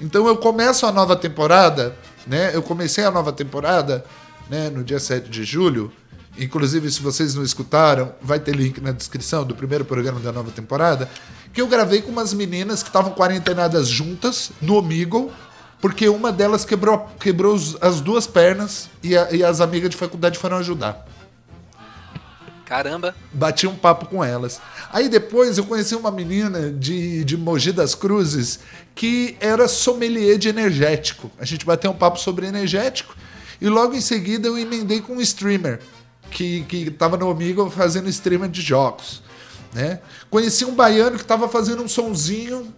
Então eu começo a nova temporada, né? Eu comecei a nova temporada, né, no dia 7 de julho. Inclusive, se vocês não escutaram, vai ter link na descrição do primeiro programa da nova temporada, que eu gravei com umas meninas que estavam quarentenadas juntas no Omegle, porque uma delas quebrou, quebrou as duas pernas e, a- e as amigas de faculdade foram ajudar Caramba. bati um papo com elas. Aí depois eu conheci uma menina de, de Mogi das Cruzes que era sommelier de energético. A gente bateu um papo sobre energético e logo em seguida eu emendei com um streamer que, que tava no Omigo fazendo streamer de jogos. Né? Conheci um baiano que tava fazendo um sonzinho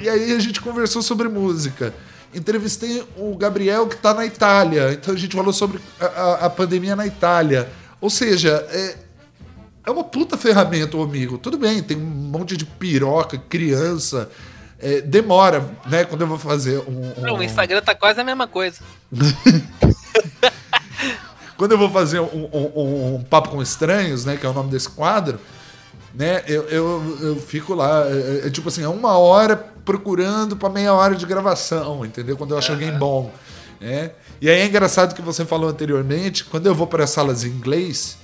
e aí a gente conversou sobre música. Entrevistei o Gabriel que está na Itália, então a gente falou sobre a, a- a pandemia na Itália. Ou seja, é, é uma puta ferramenta, o amigo. Tudo bem, tem um monte de piroca, criança. é, demora, né? Quando eu vou fazer um. um- Não, o Instagram tá quase a mesma coisa. [laughs] quando eu vou fazer um, um- um papo com estranhos, né? Que é o nome desse quadro, né? Eu, eu, eu fico lá, é, é tipo assim, é uma hora procurando para meia hora de gravação, entendeu? Quando eu acho alguém bom, né? E aí é engraçado que você falou anteriormente, quando eu vou para as salas em inglês,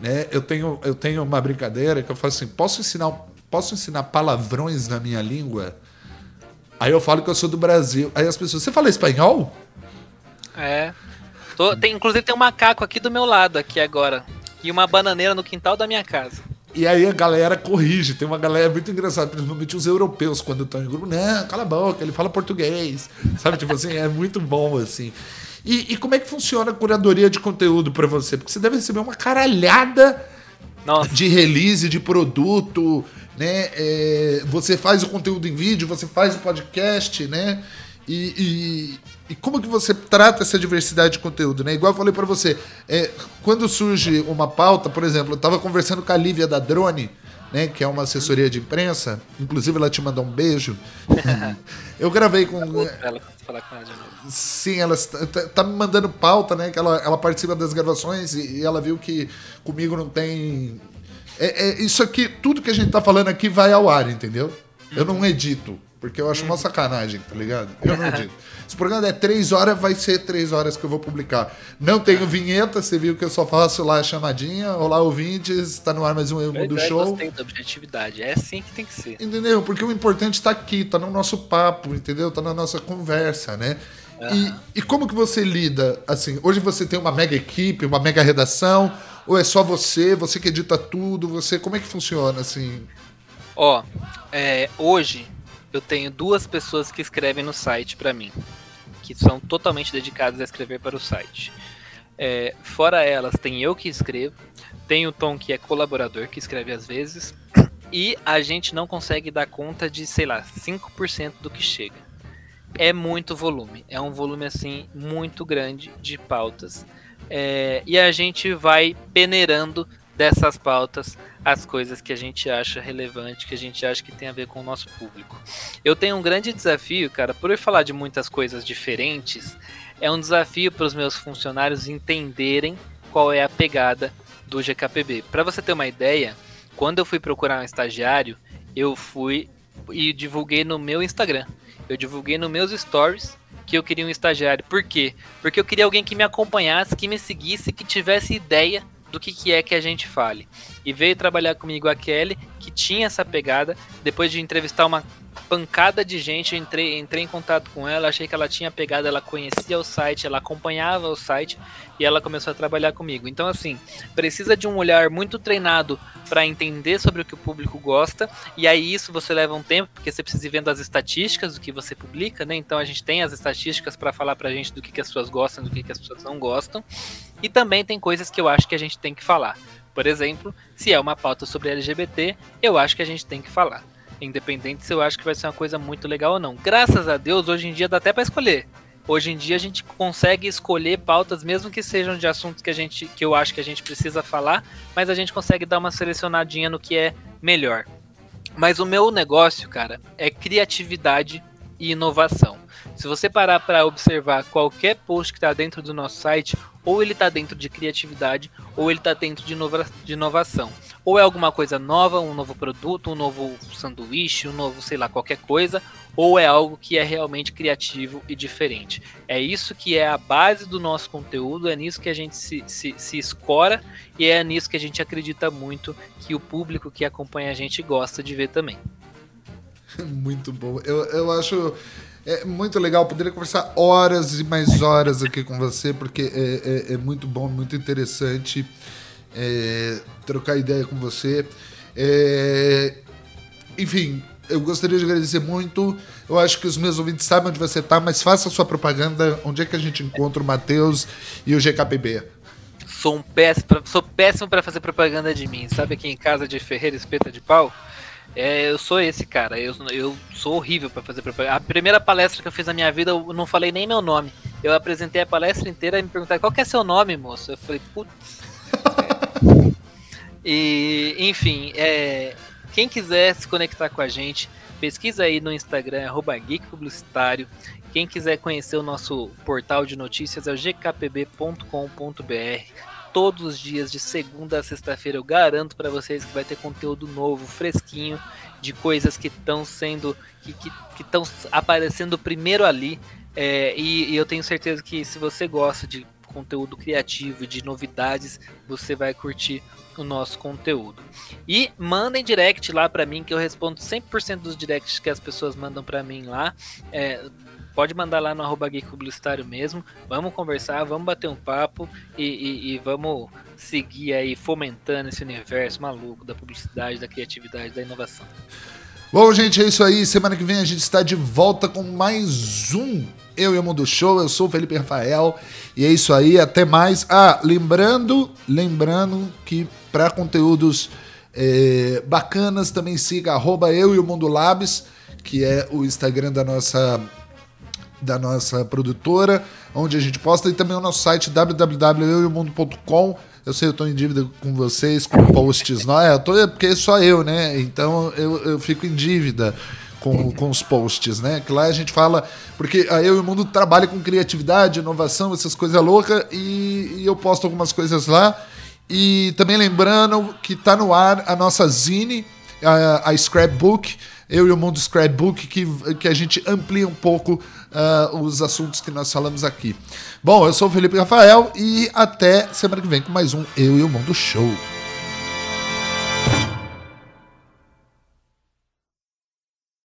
né? Eu tenho, eu tenho uma brincadeira que eu faço assim, posso ensinar, posso ensinar palavrões na minha língua? Aí eu falo que eu sou do Brasil. Aí as pessoas, você fala espanhol? É. Tô- tem, inclusive tem um macaco aqui do meu lado, aqui agora. E uma bananeira no quintal da minha casa. E aí a galera corrige. Tem uma galera muito engraçada, principalmente os europeus, quando estão em grupo. Não, cala a boca, ele fala português. Sabe, tipo assim, é muito bom, assim. E, e como é que funciona a curadoria de conteúdo pra você? Porque você deve receber uma caralhada Nossa, de release, de produto, né? É, você faz o conteúdo em vídeo, você faz o podcast, né? E, e- e como que você trata essa diversidade de conteúdo, né? Igual eu falei pra você, é, quando surge uma pauta, por exemplo, eu tava conversando com a Lívia da Drone, né? Que é uma assessoria de imprensa, inclusive ela te mandou um beijo. [laughs] eu gravei com ela pra falar com ela de novo. Sim, ela está- tá, tá me mandando pauta, né? Que ela, ela participa das gravações e, e ela viu que comigo não tem. É, é isso aqui, tudo que a gente tá falando aqui vai ao ar, entendeu? Eu não edito, porque eu acho uma sacanagem, tá ligado? Eu não edito. Se o programa é três horas, vai ser três horas que eu vou publicar. Não tenho vinheta, você viu que eu só faço lá a chamadinha. Olá, ouvintes, tá no ar mais um Emo do Verdade, Show. Gostei da objetividade. É assim que tem que ser. Entendeu? Porque o importante tá aqui, tá no nosso papo, entendeu? Tá na nossa conversa, né? E, e como que você lida, assim, hoje você tem uma mega equipe, uma mega redação, ou é só você, você que edita tudo, você, como é que funciona, assim? Ó, é, hoje eu tenho duas pessoas que escrevem no site pra mim, que são totalmente dedicadas a escrever para o site. É, fora elas, tem eu que escrevo, tem o Tom que é colaborador, que escreve às vezes, [clears throat] e a gente não consegue dar conta de, sei lá, 5% do que chega. É muito volume, é um volume assim muito grande de pautas. É, e a gente vai peneirando dessas pautas as coisas que a gente acha relevante, que a gente acha que tem a ver com o nosso público. Eu tenho um grande desafio, cara, por eu falar de muitas coisas diferentes, é um desafio para os meus funcionários entenderem qual é a pegada do GKPB. Para você ter uma ideia, quando eu fui procurar um estagiário, eu fui e divulguei no meu Instagram. Eu divulguei nos meus stories que eu queria um estagiário. Por quê? Porque eu queria alguém que me acompanhasse, que me seguisse, que tivesse ideia do que, que é que a gente fale. E veio trabalhar comigo a Kelly, que tinha essa pegada. Depois de entrevistar uma pancada de gente, eu entrei, entrei em contato com ela, achei que ela tinha pegada, ela conhecia o site, ela acompanhava o site e ela começou a trabalhar comigo. Então, assim, precisa de um olhar muito treinado para entender sobre o que o público gosta, e aí isso você leva um tempo, porque você precisa ir vendo as estatísticas do que você publica, né? Então a gente tem as estatísticas para falar pra gente do que, que as pessoas gostam, do que, que as pessoas não gostam, e também tem coisas que eu acho que a gente tem que falar. Por exemplo, se é uma pauta sobre LGBT, eu acho que a gente tem que falar. Independente se eu acho que vai ser uma coisa muito legal ou não. Graças a Deus, hoje em dia dá até para escolher. Hoje em dia a gente consegue escolher pautas, mesmo que sejam de assuntos que a gente, que eu acho que a gente precisa falar, mas a gente consegue dar uma selecionadinha no que é melhor. Mas o meu negócio, cara, é criatividade e inovação. Se você parar para observar qualquer post que está dentro do nosso site, ou ele está dentro de criatividade, ou ele está dentro de, inova de inovação. Ou é alguma coisa nova, um novo produto, um novo sanduíche, um novo, sei lá, qualquer coisa, ou é algo que é realmente criativo e diferente. É isso que é a base do nosso conteúdo, é nisso que a gente se, se, se escora e é nisso que a gente acredita muito que o público que acompanha a gente gosta de ver também. [laughs] Muito bom. Eu, eu acho é muito legal, poderia conversar horas e mais horas aqui com você, porque é, é, é muito bom, muito interessante é, trocar ideia com você. É, enfim, eu gostaria de agradecer muito. Eu acho que os meus ouvintes sabem onde você está, mas faça a sua propaganda. Onde é que a gente encontra o Matheus e o GKPB? Sou um péssimo, sou péssimo para fazer propaganda de mim. Sabe aqui em casa de Ferreira Espeta de Pau? É, eu sou esse cara, eu, eu sou horrível para fazer propaganda. A primeira palestra que eu fiz na minha vida, eu não falei nem meu nome. Eu apresentei a palestra inteira e me perguntaram qual que é seu nome, moço? Eu falei, putz. E, enfim, é, quem quiser se conectar com a gente, pesquisa aí no Instagram, arroba Geek Publicitário. Quem quiser conhecer o nosso portal de notícias é o gkpb.com.br todos os dias, de segunda a sexta-feira. Eu garanto para vocês que vai ter conteúdo novo, fresquinho, de coisas que estão sendo. que estão aparecendo primeiro ali. É, e, e eu tenho certeza que se você gosta de conteúdo criativo, de novidades, você vai curtir o nosso conteúdo. E mandem direct lá para mim, que eu respondo 100% dos directs que as pessoas mandam para mim lá. É, pode mandar lá no arroba Geek Publicitário mesmo. Vamos conversar, vamos bater um papo e, e, e, vamos seguir aí fomentando esse universo maluco da publicidade, da criatividade, da inovação. Bom, gente, é isso aí. Semana que vem a gente está de volta com mais um Eu e o Mundo Show. Eu sou o Felipe Rafael e é isso aí. Até mais. Ah, lembrando, lembrando que para conteúdos é, bacanas também siga arroba Eu e o Mundo Labs, que é o Instagram da nossa da nossa produtora, onde a gente posta, e também o nosso site www.euemundo.com. Eu sei, eu estou em dívida com vocês, com posts, não é? Eu tô, porque é só eu, né? Então eu, eu fico em dívida com, com os posts, né? Que lá a gente fala, porque a Eu e o Mundo trabalha com criatividade, inovação, essas coisas loucas, e, e eu posto algumas coisas lá. E também lembrando que está no ar a nossa zine, a, a Scrapbook, eu e o Mundo Scrapbook, que, que a gente amplia um pouco uh, os assuntos que nós falamos aqui. Bom, eu sou o Felipe Rafael e até semana que vem com mais um Eu e o Mundo Show.